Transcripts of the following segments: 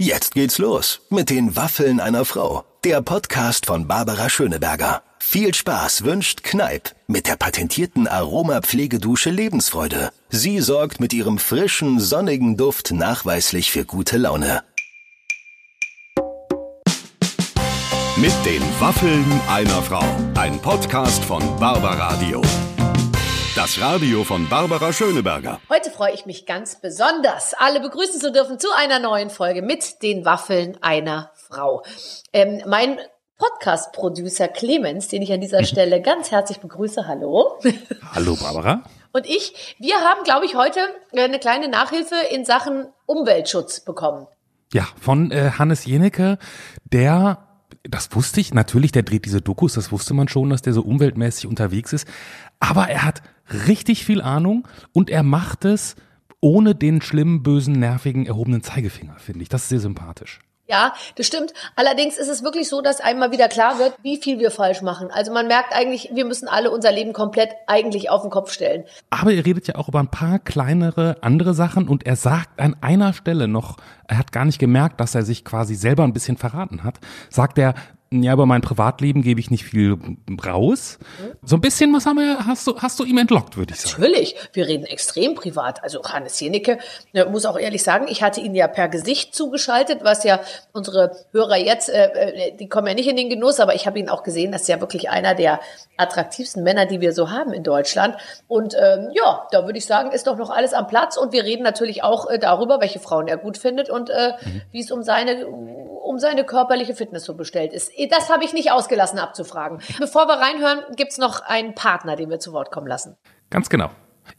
Jetzt geht's los mit den Waffeln einer Frau. Der Podcast von Barbara Schöneberger. Viel Spaß wünscht Kneip mit der patentierten Aromapflegedusche Lebensfreude. Sie sorgt mit ihrem frischen, sonnigen Duft nachweislich für gute Laune. Mit den Waffeln einer Frau. Ein Podcast von Barbaradio. Das Radio von Barbara Schöneberger. Heute freue ich mich ganz besonders, alle begrüßen zu dürfen zu einer neuen Folge mit den Waffeln einer Frau. Ähm, mein Podcast-Producer Clemens, den ich an dieser Stelle ganz herzlich begrüße. Hallo. Hallo, Barbara. Und ich, wir haben, glaube ich, heute eine kleine Nachhilfe in Sachen Umweltschutz bekommen. Ja, von äh, Hannes Jenecke, der das wusste ich natürlich, der dreht diese Dokus, das wusste man schon, dass der so umweltmäßig unterwegs ist. Aber er hat richtig viel Ahnung und er macht es ohne den schlimmen, bösen, nervigen, erhobenen Zeigefinger, finde ich. Das ist sehr sympathisch. Ja, das stimmt. Allerdings ist es wirklich so, dass einmal wieder klar wird, wie viel wir falsch machen. Also man merkt eigentlich, wir müssen alle unser Leben komplett eigentlich auf den Kopf stellen. Aber er redet ja auch über ein paar kleinere andere Sachen und er sagt an einer Stelle noch, er hat gar nicht gemerkt, dass er sich quasi selber ein bisschen verraten hat, sagt er, ja, über mein Privatleben gebe ich nicht viel raus. So ein bisschen was haben wir, hast du, hast du ihm entlockt, würde ich sagen. Natürlich, wir reden extrem privat. Also Hannes Jenicke, ne, muss auch ehrlich sagen, ich hatte ihn ja per Gesicht zugeschaltet, was ja unsere Hörer jetzt, äh, äh, die kommen ja nicht in den Genuss, aber ich habe ihn auch gesehen, das ist ja wirklich einer der attraktivsten Männer, die wir so haben in Deutschland. Und ähm, ja, da würde ich sagen, ist doch noch alles am Platz. Und wir reden natürlich auch äh, darüber, welche Frauen er gut findet und äh, mhm. wie es um seine, um seine körperliche Fitness so bestellt ist das habe ich nicht ausgelassen abzufragen. Bevor wir reinhören, gibt es noch einen Partner, den wir zu Wort kommen lassen. Ganz genau.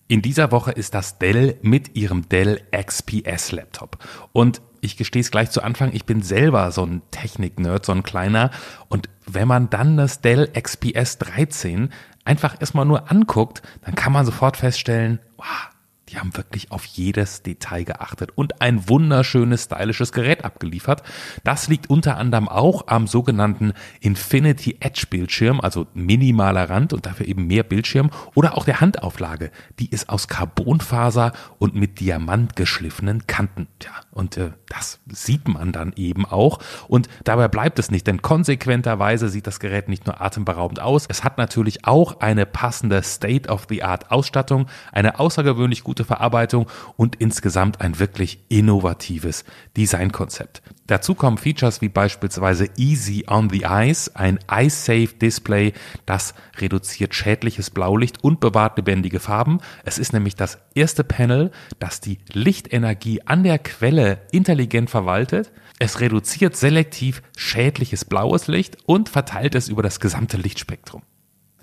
In dieser Woche ist das Dell mit ihrem Dell XPS Laptop. Und ich gestehe es gleich zu Anfang, ich bin selber so ein Technik-Nerd, so ein kleiner. Und wenn man dann das Dell XPS 13 einfach erstmal nur anguckt, dann kann man sofort feststellen, wow, die haben wirklich auf jedes Detail geachtet und ein wunderschönes, stylisches Gerät abgeliefert. Das liegt unter anderem auch am sogenannten Infinity Edge Bildschirm, also minimaler Rand und dafür eben mehr Bildschirm oder auch der Handauflage. Die ist aus Carbonfaser und mit Diamant geschliffenen Kanten. Tja, und äh, das sieht man dann eben auch. Und dabei bleibt es nicht, denn konsequenterweise sieht das Gerät nicht nur atemberaubend aus, es hat natürlich auch eine passende State-of-the-Art Ausstattung, eine außergewöhnlich gute Verarbeitung und insgesamt ein wirklich innovatives Designkonzept. Dazu kommen Features wie beispielsweise Easy on the Eyes, ein Eye-Safe Display, das reduziert schädliches Blaulicht und bewahrt lebendige Farben. Es ist nämlich das erste Panel, das die Lichtenergie an der Quelle intelligent verwaltet. Es reduziert selektiv schädliches blaues Licht und verteilt es über das gesamte Lichtspektrum.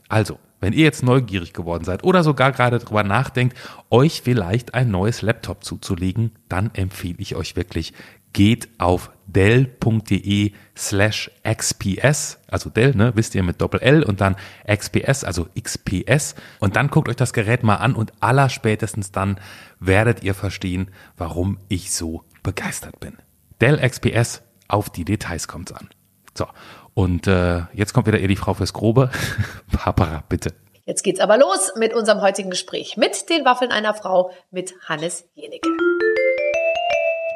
Also, wenn ihr jetzt neugierig geworden seid oder sogar gerade darüber nachdenkt, euch vielleicht ein neues Laptop zuzulegen, dann empfehle ich euch wirklich, geht auf dell.de slash xps, also Dell, ne, wisst ihr mit Doppel L und dann XPS, also XPS und dann guckt euch das Gerät mal an und allerspätestens dann werdet ihr verstehen, warum ich so begeistert bin. Dell XPS, auf die Details kommt's an. So, und äh, jetzt kommt wieder eher die Frau fürs Grobe. Barbara, bitte. Jetzt geht's aber los mit unserem heutigen Gespräch mit den Waffeln einer Frau mit Hannes Jenicke.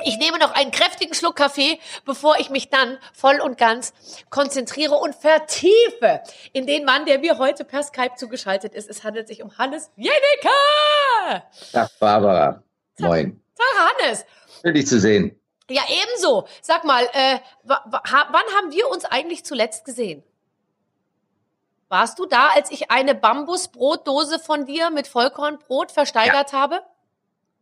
Ich nehme noch einen kräftigen Schluck Kaffee, bevor ich mich dann voll und ganz konzentriere und vertiefe in den Mann, der mir heute per Skype zugeschaltet ist. Es handelt sich um Hannes Jenicke. Tag, Barbara. Moin. Tag, Hannes. Schön, dich zu sehen. Ja, ebenso. Sag mal, äh, wann haben wir uns eigentlich zuletzt gesehen? Warst du da, als ich eine Bambusbrotdose von dir mit Vollkornbrot versteigert ja. habe?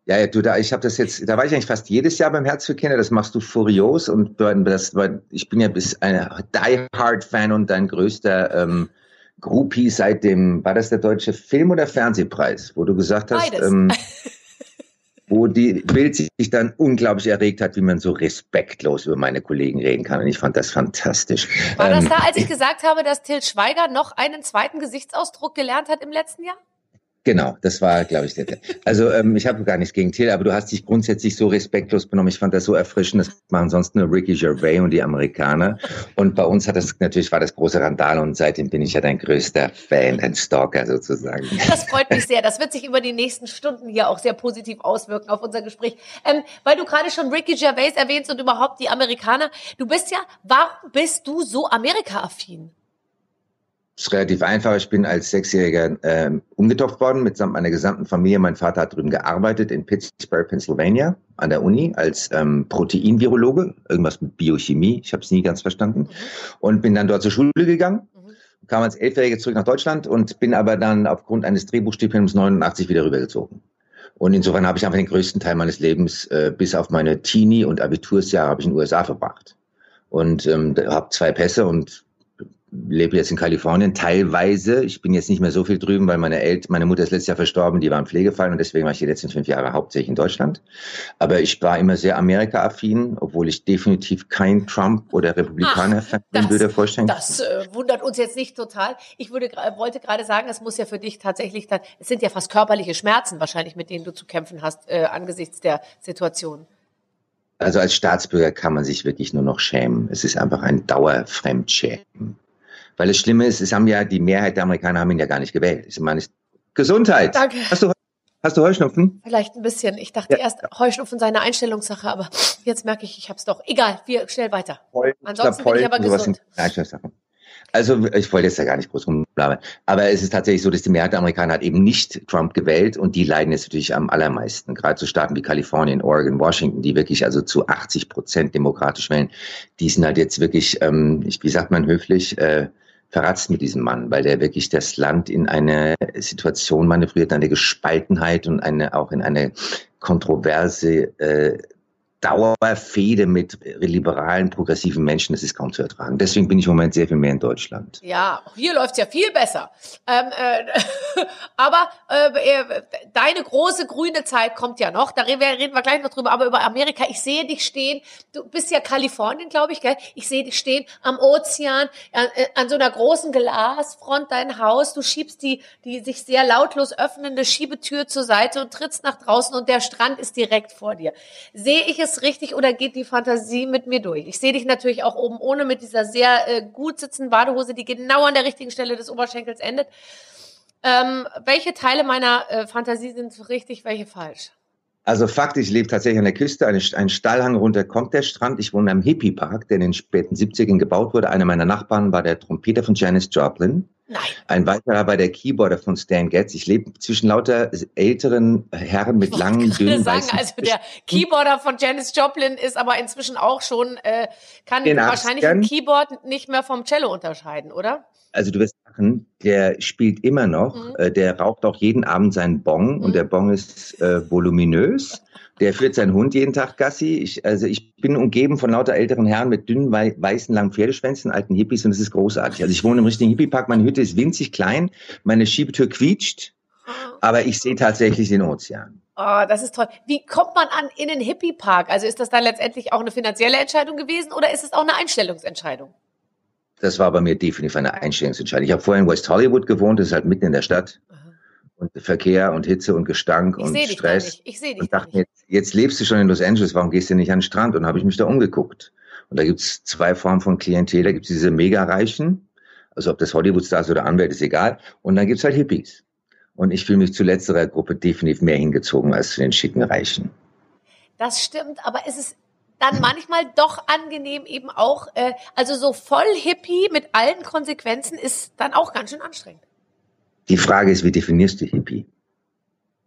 Ja, ja, du da, ich habe das jetzt, da war ich eigentlich fast jedes Jahr beim Herz für Kinder. Das machst du furios und das, ich bin ja bis ein Die Hard Fan und dein größter ähm, Groupie seit dem, war das der deutsche Film- oder Fernsehpreis, wo du gesagt hast, Beides. ähm, wo die Bild sich dann unglaublich erregt hat, wie man so respektlos über meine Kollegen reden kann. Und ich fand das fantastisch. War das ähm, da, als ich gesagt habe, dass Till Schweiger noch einen zweiten Gesichtsausdruck gelernt hat im letzten Jahr? Genau, das war, glaube ich, der. Also ähm, ich habe gar nichts gegen Till, aber du hast dich grundsätzlich so respektlos benommen. Ich fand das so erfrischend. Das machen sonst nur Ricky Gervais und die Amerikaner. Und bei uns hat das natürlich war das große Randal und seitdem bin ich ja dein größter Fan, ein Stalker sozusagen. Das freut mich sehr. Das wird sich über die nächsten Stunden hier auch sehr positiv auswirken auf unser Gespräch. Ähm, weil du gerade schon Ricky Gervais erwähnst und überhaupt die Amerikaner. Du bist ja, warum bist du so Amerika-affin? Ist relativ einfach. Ich bin als Sechsjähriger äh, umgetauft worden mitsamt meiner gesamten Familie. Mein Vater hat drüben gearbeitet in Pittsburgh, Pennsylvania, an der Uni als ähm, Proteinvirologe, irgendwas mit Biochemie. Ich habe es nie ganz verstanden. Und bin dann dort zur Schule gegangen, mhm. kam als Elfjähriger zurück nach Deutschland und bin aber dann aufgrund eines Drehbuchstipendiums 89 wieder rübergezogen. Und insofern habe ich einfach den größten Teil meines Lebens, äh, bis auf meine Teenie- und Abitursjahre, habe ich in den USA verbracht. Und ähm, habe zwei Pässe und lebe jetzt in Kalifornien teilweise. Ich bin jetzt nicht mehr so viel drüben, weil meine Eltern, meine Mutter ist letztes Jahr verstorben, die war im Pflegefall und deswegen war ich die letzten fünf Jahre hauptsächlich in Deutschland. Aber ich war immer sehr Amerika-affin, obwohl ich definitiv kein Trump oder Republikaner Ach, würde vorstellen. Das äh, wundert uns jetzt nicht total. Ich würde, wollte gerade sagen, es muss ja für dich tatsächlich dann, es sind ja fast körperliche Schmerzen wahrscheinlich, mit denen du zu kämpfen hast äh, angesichts der Situation. Also als Staatsbürger kann man sich wirklich nur noch schämen. Es ist einfach ein Dauerfremdschämen. Weil das Schlimme ist, es haben ja die Mehrheit der Amerikaner haben ihn ja gar nicht gewählt. Ich meine, Gesundheit. Danke. Hast du, hast du Heuschnupfen? Vielleicht ein bisschen. Ich dachte ja. erst, Heuschnupfen sei eine Einstellungssache, aber jetzt merke ich, ich habe es doch. Egal, wir schnell weiter. Ansonsten bin ich aber gesund. Also ich wollte jetzt ja gar nicht groß rumbleiben. Aber es ist tatsächlich so, dass die Mehrheit der Amerikaner hat eben nicht Trump gewählt und die leiden jetzt natürlich am allermeisten. Gerade so Staaten wie Kalifornien, Oregon, Washington, die wirklich also zu 80 Prozent demokratisch wählen, die sind halt jetzt wirklich, ähm, wie sagt man höflich, äh, verratzt mit diesem Mann, weil der wirklich das Land in eine Situation manövriert, eine Gespaltenheit und eine auch in eine kontroverse äh, Dauerfehde mit liberalen, progressiven Menschen, das ist kaum zu ertragen. Deswegen bin ich im Moment sehr viel mehr in Deutschland. Ja, hier läuft's ja viel besser. Ähm, äh, aber äh, deine große grüne Zeit kommt ja noch. Da reden wir, reden wir gleich noch drüber. Aber über Amerika, ich sehe dich stehen. Du bist ja Kalifornien, glaube ich, gell? Ich sehe dich stehen am Ozean, an, äh, an so einer großen Glasfront dein Haus. Du schiebst die, die sich sehr lautlos öffnende Schiebetür zur Seite und trittst nach draußen und der Strand ist direkt vor dir. Sehe ich es richtig oder geht die Fantasie mit mir durch? Ich sehe dich natürlich auch oben ohne mit dieser sehr äh, gut sitzenden Badehose, die genau an der richtigen Stelle des Oberschenkels endet. Ähm, welche Teile meiner äh, Fantasie sind richtig, welche falsch? Also Fakt, ich lebe tatsächlich an der Küste, ein, Stallhang runter kommt der Strand. Ich wohne am Hippie-Park, der in den späten 70ern gebaut wurde. Einer meiner Nachbarn war der Trompeter von Janis Joplin. Nein. Ein weiterer war der Keyboarder von Stan Getz. Ich lebe zwischen lauter älteren Herren mit langen, dünnen, sagen, weißen Also der Keyboarder von Janis Joplin ist aber inzwischen auch schon, äh, kann wahrscheinlich ein Keyboard nicht mehr vom Cello unterscheiden, oder? Also du wirst sagen, der spielt immer noch, mhm. äh, der raucht auch jeden Abend seinen Bong mhm. und der Bong ist äh, voluminös. Der führt seinen Hund jeden Tag Gassi. Ich, also ich bin umgeben von lauter älteren Herren mit dünnen, weißen, langen Pferdeschwänzen, alten Hippies und es ist großartig. Also ich wohne im richtigen Hippiepark. Meine Hütte ist winzig klein. Meine Schiebetür quietscht. Aber ich sehe tatsächlich den Ozean. Oh, das ist toll. Wie kommt man an in den Hippiepark? Also ist das dann letztendlich auch eine finanzielle Entscheidung gewesen oder ist es auch eine Einstellungsentscheidung? Das war bei mir definitiv eine Einstellungsentscheidung. Ich habe vorher in West Hollywood gewohnt, das ist halt mitten in der Stadt. Aha und Verkehr und Hitze und Gestank ich und Stress. Ich sehe dich und dachte mir, jetzt, jetzt lebst du schon in Los Angeles, warum gehst du nicht an den Strand? Und habe ich mich da umgeguckt. Und da gibt's zwei Formen von Klientel. Da gibt's diese Mega-Reichen, also ob das Hollywood-Stars oder Anwälte, ist egal. Und dann gibt's halt Hippies. Und ich fühle mich zu letzterer Gruppe definitiv mehr hingezogen als zu den schicken Reichen. Das stimmt, aber ist es dann manchmal doch angenehm eben auch, äh, also so voll Hippie mit allen Konsequenzen ist dann auch ganz schön anstrengend. Die Frage ist, wie definierst du Hippie?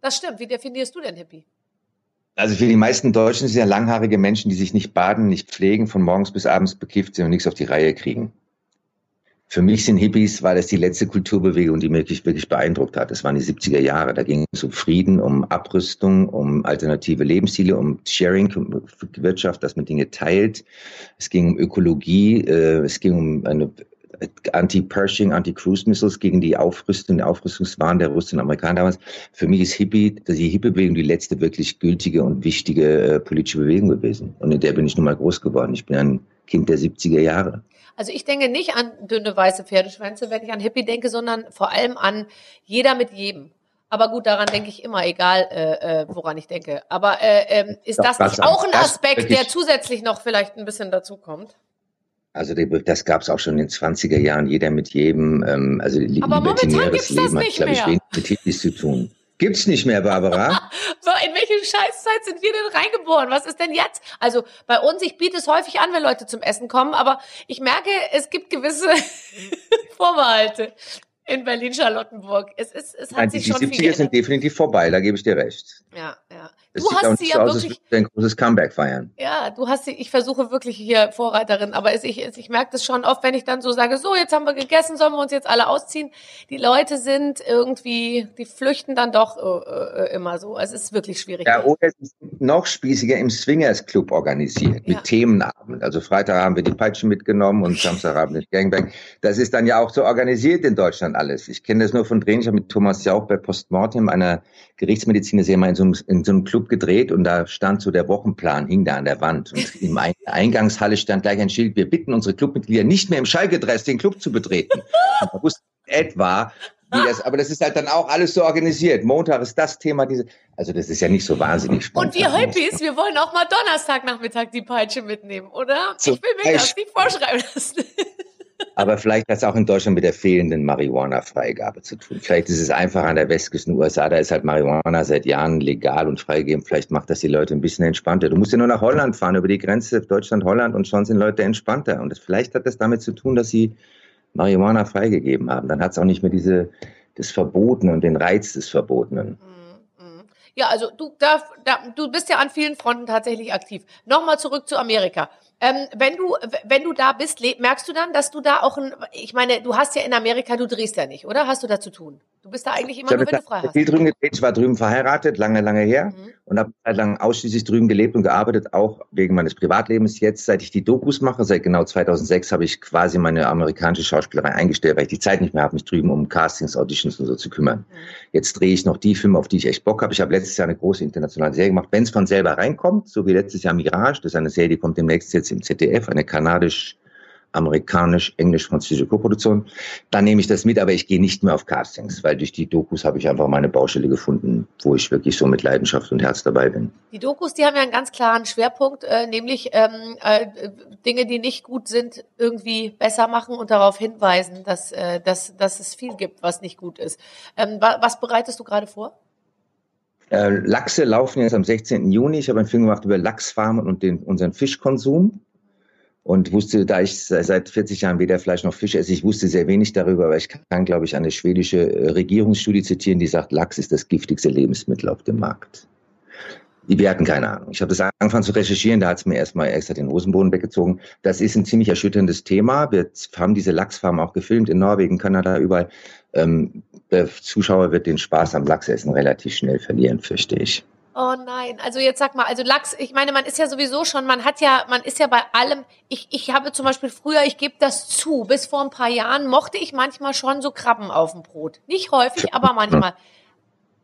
Das stimmt. Wie definierst du denn Hippie? Also für die meisten Deutschen sind ja langhaarige Menschen, die sich nicht baden, nicht pflegen, von morgens bis abends bekifft sind und nichts auf die Reihe kriegen. Für mich sind Hippies, war das die letzte Kulturbewegung, die mich wirklich beeindruckt hat. Das waren die 70er Jahre. Da ging es um Frieden, um Abrüstung, um alternative Lebensstile, um Sharing-Wirtschaft, dass man Dinge teilt. Es ging um Ökologie, äh, es ging um eine Anti-Pershing, Anti-Cruise-Missiles gegen die Aufrüstung, die Aufrüstungswahn der Russen und Amerikaner damals. Für mich ist Hippie, die Hippie-Bewegung die letzte wirklich gültige und wichtige äh, politische Bewegung gewesen. Und in der bin ich nun mal groß geworden. Ich bin ein Kind der 70er Jahre. Also ich denke nicht an dünne weiße Pferdeschwänze, wenn ich an Hippie denke, sondern vor allem an jeder mit jedem. Aber gut, daran denke ich immer, egal äh, äh, woran ich denke. Aber äh, ähm, ist das nicht auch ein Aspekt, der zusätzlich noch vielleicht ein bisschen dazu kommt? Also das gab es auch schon in den 20er Jahren, jeder mit jedem, ähm, also Aber libertinäres Leben hat, glaube ich, wenig mit Hippies zu tun. Gibt's nicht mehr, Barbara. in welche Scheißzeit sind wir denn reingeboren? Was ist denn jetzt? Also bei uns, ich biete es häufig an, wenn Leute zum Essen kommen, aber ich merke, es gibt gewisse Vorbehalte in Berlin-Charlottenburg. Es, ist, es hat Nein, sich die schon 70er sind definitiv vorbei, da gebe ich dir recht. Ja, ja. Du es hast sie ja aus, wirklich ein großes Comeback feiern. Ja, du hast sie, ich versuche wirklich hier Vorreiterin, aber es, ich, ich merke das schon oft, wenn ich dann so sage, so, jetzt haben wir gegessen, sollen wir uns jetzt alle ausziehen. Die Leute sind irgendwie, die flüchten dann doch äh, äh immer so. Es ist wirklich schwierig. Ja, oder es ist noch spießiger im Swingers Club organisiert, mit ja. Themenabend. Also Freitag haben wir die Peitschen mitgenommen und Samstagabend den Gangbang. Das ist dann ja auch so organisiert in Deutschland alles. Ich kenne das nur von Drehen. Ich habe mit Thomas Jauch bei Postmortem, einer Gerichtsmediziner, mal in so einem, in so einem Club gedreht und da stand so der Wochenplan, hing da an der Wand. Und in der Eingangshalle stand gleich ein Schild, wir bitten unsere Clubmitglieder nicht mehr im Schalke-Dress den Club zu betreten. Und da wusste etwa, wie das, aber das ist halt dann auch alles so organisiert. Montag ist das Thema, diese, also das ist ja nicht so wahnsinnig spannend. Und wir Hippies, wir wollen auch mal Donnerstagnachmittag die Peitsche mitnehmen, oder? So, ich will mir das nicht vorschreiben lassen. Aber vielleicht hat es auch in Deutschland mit der fehlenden Marihuana-Freigabe zu tun. Vielleicht ist es einfach an der Westküste USA, da ist halt Marihuana seit Jahren legal und freigegeben. Vielleicht macht das die Leute ein bisschen entspannter. Du musst ja nur nach Holland fahren, über die Grenze Deutschland-Holland und schon sind Leute entspannter. Und das, vielleicht hat das damit zu tun, dass sie Marihuana freigegeben haben. Dann hat es auch nicht mehr diese, das Verbotene und den Reiz des Verbotenen. Mhm, mhm. Ja, also du, da, da, du bist ja an vielen Fronten tatsächlich aktiv. Nochmal zurück zu Amerika. Ähm, wenn du, wenn du da bist, merkst du dann, dass du da auch ein, ich meine, du hast ja in Amerika, du drehst ja nicht, oder? Hast du da zu tun? Du bist da eigentlich immer nur, wenn du frei hast. Viel drüben gedreht, ich war drüben verheiratet, lange, lange her mhm. und habe lang ausschließlich drüben gelebt und gearbeitet, auch wegen meines Privatlebens. Jetzt, seit ich die Dokus mache, seit genau 2006, habe ich quasi meine amerikanische Schauspielerei eingestellt, weil ich die Zeit nicht mehr habe, mich drüben um Castings, Auditions und so zu kümmern. Mhm. Jetzt drehe ich noch die Filme, auf die ich echt Bock habe. Ich habe letztes Jahr eine große internationale Serie gemacht. Wenn es von selber reinkommt, so wie letztes Jahr Mirage, das ist eine Serie, die kommt demnächst jetzt im ZDF, eine kanadisch amerikanisch, englisch-französische Koproduktion, dann nehme ich das mit, aber ich gehe nicht mehr auf Castings, weil durch die Dokus habe ich einfach meine Baustelle gefunden, wo ich wirklich so mit Leidenschaft und Herz dabei bin. Die Dokus, die haben ja einen ganz klaren Schwerpunkt, äh, nämlich ähm, äh, Dinge, die nicht gut sind, irgendwie besser machen und darauf hinweisen, dass, äh, dass, dass es viel gibt, was nicht gut ist. Ähm, was bereitest du gerade vor? Äh, Lachse laufen jetzt am 16. Juni. Ich habe einen Film gemacht über Lachsfarmen und den, unseren Fischkonsum und wusste, da ich seit 40 Jahren weder Fleisch noch Fisch esse, ich wusste sehr wenig darüber, aber ich kann, glaube ich, eine schwedische äh, Regierungsstudie zitieren, die sagt, Lachs ist das giftigste Lebensmittel auf dem Markt. Wir hatten keine Ahnung. Ich habe das angefangen zu recherchieren, da hat es mir erstmal extra den Hosenboden weggezogen. Das ist ein ziemlich erschütterndes Thema. Wir haben diese Lachsfarm auch gefilmt in Norwegen, Kanada, überall. Ähm, der Zuschauer wird den Spaß am Lachsessen relativ schnell verlieren, fürchte ich. Oh nein, also jetzt sag mal, also Lachs, ich meine, man ist ja sowieso schon, man hat ja, man ist ja bei allem, ich, ich habe zum Beispiel früher, ich gebe das zu, bis vor ein paar Jahren mochte ich manchmal schon so Krabben auf dem Brot. Nicht häufig, aber manchmal.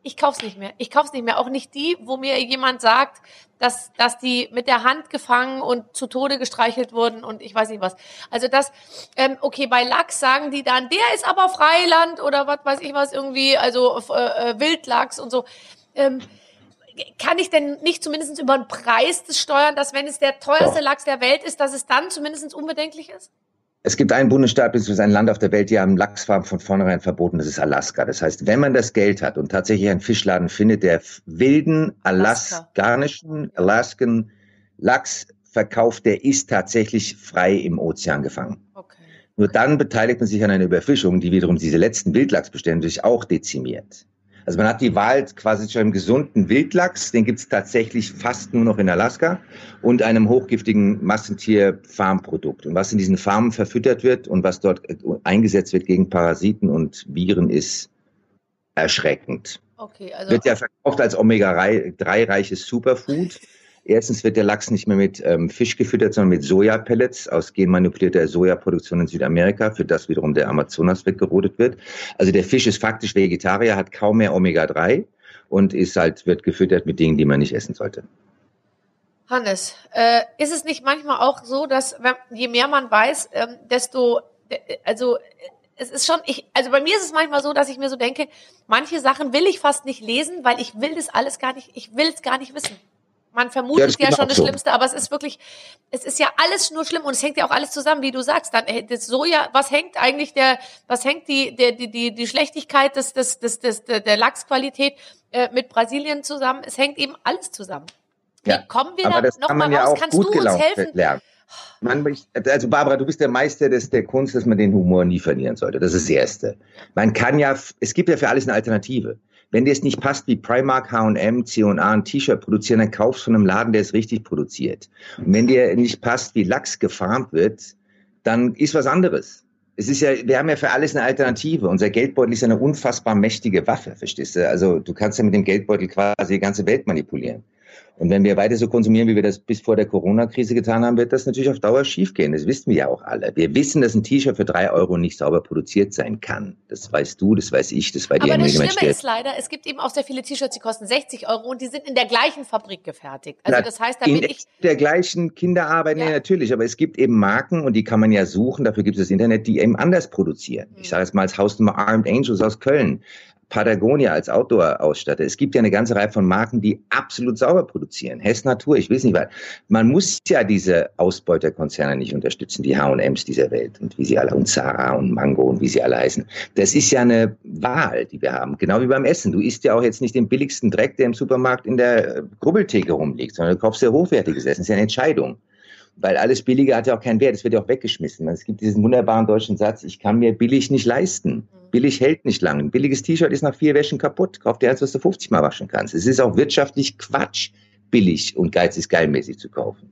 Ich kauf's nicht mehr. Ich kauf's nicht mehr. Auch nicht die, wo mir jemand sagt, dass, dass die mit der Hand gefangen und zu Tode gestreichelt wurden und ich weiß nicht was. Also das, ähm, okay, bei Lachs sagen die dann, der ist aber Freiland oder was weiß ich was irgendwie, also äh, äh Wildlachs und so. Ähm, kann ich denn nicht zumindest über den Preis des steuern, dass wenn es der teuerste. Lachs der Welt ist, dass es dann zumindest unbedenklich ist? Es gibt einen Bundesstaat bzw. ein Land auf der Welt, die haben Lachsfarben von vornherein verboten, das ist Alaska. Das heißt, wenn man das Geld hat und tatsächlich einen Fischladen findet, der wilden alaskanischen, Alaskan Lachs verkauft, der ist tatsächlich frei im Ozean gefangen. Okay. Nur dann beteiligt man sich an einer Überfischung, die wiederum diese letzten Wildlachsbestände sich auch dezimiert. Also man hat die Wahl quasi zu einem gesunden Wildlachs, den gibt es tatsächlich fast nur noch in Alaska, und einem hochgiftigen Massentier-Farmprodukt. Und was in diesen Farmen verfüttert wird und was dort äh, eingesetzt wird gegen Parasiten und Viren, ist erschreckend. Okay, also wird ja verkauft als Omega-3-reiches Superfood. Erstens wird der Lachs nicht mehr mit ähm, Fisch gefüttert, sondern mit Sojapellets aus genmanipulierter Sojaproduktion in Südamerika, für das wiederum der Amazonas weggerodet wird. Also der Fisch ist faktisch Vegetarier, hat kaum mehr Omega-3 und ist halt, wird gefüttert mit Dingen, die man nicht essen sollte. Hannes, äh, ist es nicht manchmal auch so, dass wenn, je mehr man weiß, ähm, desto, also es ist schon, ich, also bei mir ist es manchmal so, dass ich mir so denke, manche Sachen will ich fast nicht lesen, weil ich will das alles gar nicht, ich will es gar nicht wissen. Man vermutet ja, ja schon das so. Schlimmste, aber es ist wirklich, es ist ja alles nur schlimm und es hängt ja auch alles zusammen, wie du sagst. Dann äh, das Soja, was hängt eigentlich der, was hängt die, der, die, die, die Schlechtigkeit des, des, des, des, der Lachsqualität äh, mit Brasilien zusammen? Es hängt eben alles zusammen. Wie ja, kommen wir da nochmal ja raus? Kannst du uns helfen? Lernen. Man, also Barbara, du bist der Meister des, der Kunst, dass man den Humor nie verlieren sollte. Das ist das Erste. Man kann ja, es gibt ja für alles eine Alternative. Wenn dir es nicht passt, wie Primark, H&M, C&A ein T-Shirt produzieren, dann kaufst du von einem Laden, der es richtig produziert. Und wenn dir nicht passt, wie Lachs gefarmt wird, dann ist was anderes. Es ist ja, wir haben ja für alles eine Alternative. Unser Geldbeutel ist eine unfassbar mächtige Waffe, verstehst du? Also du kannst ja mit dem Geldbeutel quasi die ganze Welt manipulieren. Und wenn wir weiter so konsumieren, wie wir das bis vor der Corona-Krise getan haben, wird das natürlich auf Dauer schiefgehen. Das wissen wir ja auch alle. Wir wissen, dass ein T-Shirt für drei Euro nicht sauber produziert sein kann. Das weißt du, das weiß ich, das weiß die Aber das Schlimme ist leider, es gibt eben auch sehr viele T-Shirts, die kosten 60 Euro und die sind in der gleichen Fabrik gefertigt. Also das heißt, da bin in ich... der gleichen Kinderarbeit, ja. nee, natürlich. Aber es gibt eben Marken und die kann man ja suchen, dafür gibt es das Internet, die eben anders produzieren. Ich hm. sage jetzt mal als Hausnummer Armed Angels aus Köln. Patagonia als Outdoor-Ausstatter. Es gibt ja eine ganze Reihe von Marken, die absolut sauber produzieren. Hess Natur, ich weiß nicht was. Man muss ja diese Ausbeuterkonzerne nicht unterstützen, die H&Ms dieser Welt und wie sie alle, und Zara und Mango und wie sie alle heißen. Das ist ja eine Wahl, die wir haben. Genau wie beim Essen. Du isst ja auch jetzt nicht den billigsten Dreck, der im Supermarkt in der Grubbeltheke rumliegt, sondern du kaufst ja hochwertiges Essen. Das ist ja eine Entscheidung weil alles Billige hat ja auch keinen Wert, es wird ja auch weggeschmissen. Es gibt diesen wunderbaren deutschen Satz, ich kann mir billig nicht leisten. Billig hält nicht lang. Ein billiges T-Shirt ist nach vier Wäschen kaputt. Kauf dir eins, was du 50 Mal waschen kannst. Es ist auch wirtschaftlich Quatsch, billig und Geiz ist geilmäßig zu kaufen.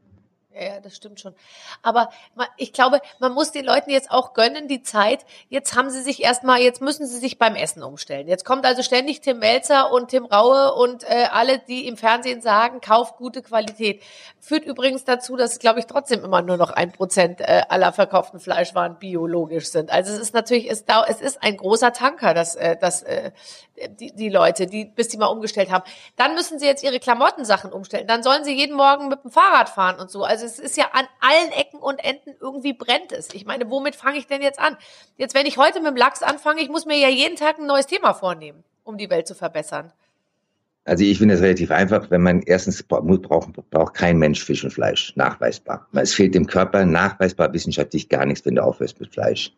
Ja, das stimmt schon. Aber ich glaube, man muss den Leuten jetzt auch gönnen, die Zeit. Jetzt haben sie sich erstmal, jetzt müssen sie sich beim Essen umstellen. Jetzt kommt also ständig Tim Melzer und Tim Raue und äh, alle, die im Fernsehen sagen, kauf gute Qualität. Führt übrigens dazu, dass, glaube ich, trotzdem immer nur noch ein Prozent äh, aller verkauften Fleischwaren biologisch sind. Also es ist natürlich, es, es ist ein großer Tanker, dass, äh, dass äh, die, die Leute, die, bis die mal umgestellt haben. Dann müssen sie jetzt ihre Klamottensachen umstellen. Dann sollen sie jeden Morgen mit dem Fahrrad fahren und so. Also es ist ja an allen Ecken und Enden irgendwie brennt es. Ich meine, womit fange ich denn jetzt an? Jetzt, wenn ich heute mit dem Lachs anfange, ich muss mir ja jeden Tag ein neues Thema vornehmen, um die Welt zu verbessern. Also ich finde es relativ einfach, wenn man erstens braucht, braucht kein Mensch Fisch und Fleisch, nachweisbar. Es fehlt dem Körper nachweisbar wissenschaftlich gar nichts, wenn du aufhörst mit Fleisch.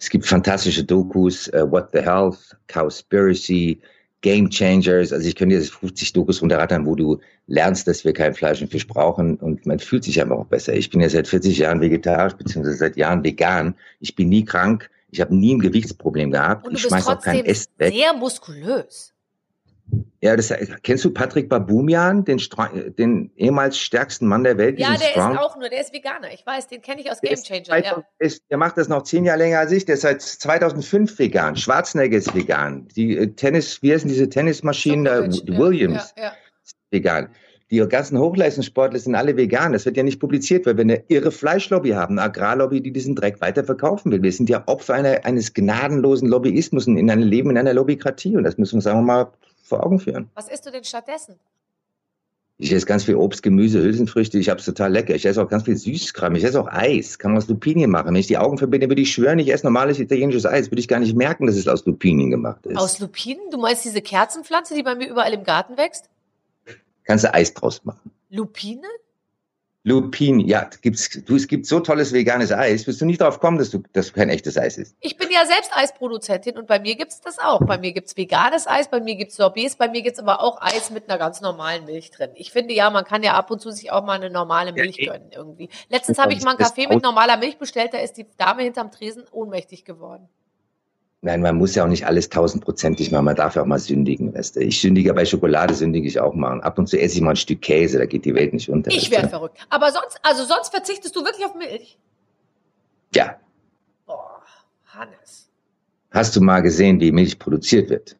Es gibt fantastische Dokus, uh, What the Health, Cowspiracy, Game Changers. Also ich könnte jetzt 50 Dokus runterrattern, wo du lernst, dass wir kein Fleisch und Fisch brauchen und man fühlt sich einfach auch besser. Ich bin ja seit 40 Jahren vegetarisch, beziehungsweise seit Jahren vegan. Ich bin nie krank. Ich habe nie ein Gewichtsproblem gehabt. Und du ich schmeiß auch kein Essen weg. sehr muskulös. Ja, das, kennst du Patrick Babumian, den, den ehemals stärksten Mann der Welt? Ja, der Strong? ist auch nur, der ist Veganer. Ich weiß, den kenne ich aus Game Changer. Ja. Ist, der macht das noch zehn Jahre länger als ich. Der ist seit 2005 vegan. Schwarzenegger ist vegan. Die äh, Tennis, wie heißen diese Tennismaschinen? Djokovic, ja, Williams ja, ja. vegan. Die ganzen Hochleistungssportler sind alle vegan. Das wird ja nicht publiziert, weil wir eine irre Fleischlobby haben, eine Agrarlobby, die diesen Dreck weiter verkaufen will. Wir sind ja Opfer einer, eines gnadenlosen Lobbyismus in einem Leben in einer Lobbykratie. Und das müssen wir, sagen wir mal, vor Augen führen. Was isst du denn stattdessen? Ich esse ganz viel Obst, Gemüse, Hülsenfrüchte. Ich habe es total lecker. Ich esse auch ganz viel Süßkram. Ich esse auch Eis. Kann man aus Lupinien machen. Wenn ich die Augen verbinde, würde ich schwören, ich esse normales italienisches Eis. Würde ich gar nicht merken, dass es aus Lupinien gemacht ist. Aus Lupinen? Du meinst diese Kerzenpflanze, die bei mir überall im Garten wächst? Kannst du Eis draus machen. Lupine? Lupin, ja, gibt's, du, es gibt so tolles veganes Eis. Wirst du nicht darauf kommen, dass du, dass du kein echtes Eis ist? Ich bin ja selbst Eisproduzentin und bei mir gibt's das auch. Bei mir gibt's veganes Eis, bei mir gibt's Sorbets, bei mir gibt's aber auch Eis mit einer ganz normalen Milch drin. Ich finde ja, man kann ja ab und zu sich auch mal eine normale Milch ja, gönnen irgendwie. Letztens habe ich mal einen Kaffee mit normaler Milch bestellt, da ist die Dame hinterm Tresen ohnmächtig geworden. Nein, man muss ja auch nicht alles tausendprozentig machen. Man darf ja auch mal sündigen, weißt du. Ich sündige bei Schokolade, sündige ich auch mal. Ab und zu esse ich mal ein Stück Käse, da geht die Welt nicht unter. Ich wäre verrückt. Aber sonst, also sonst verzichtest du wirklich auf Milch? Ja. Boah, Hannes. Hast du mal gesehen, wie Milch produziert wird?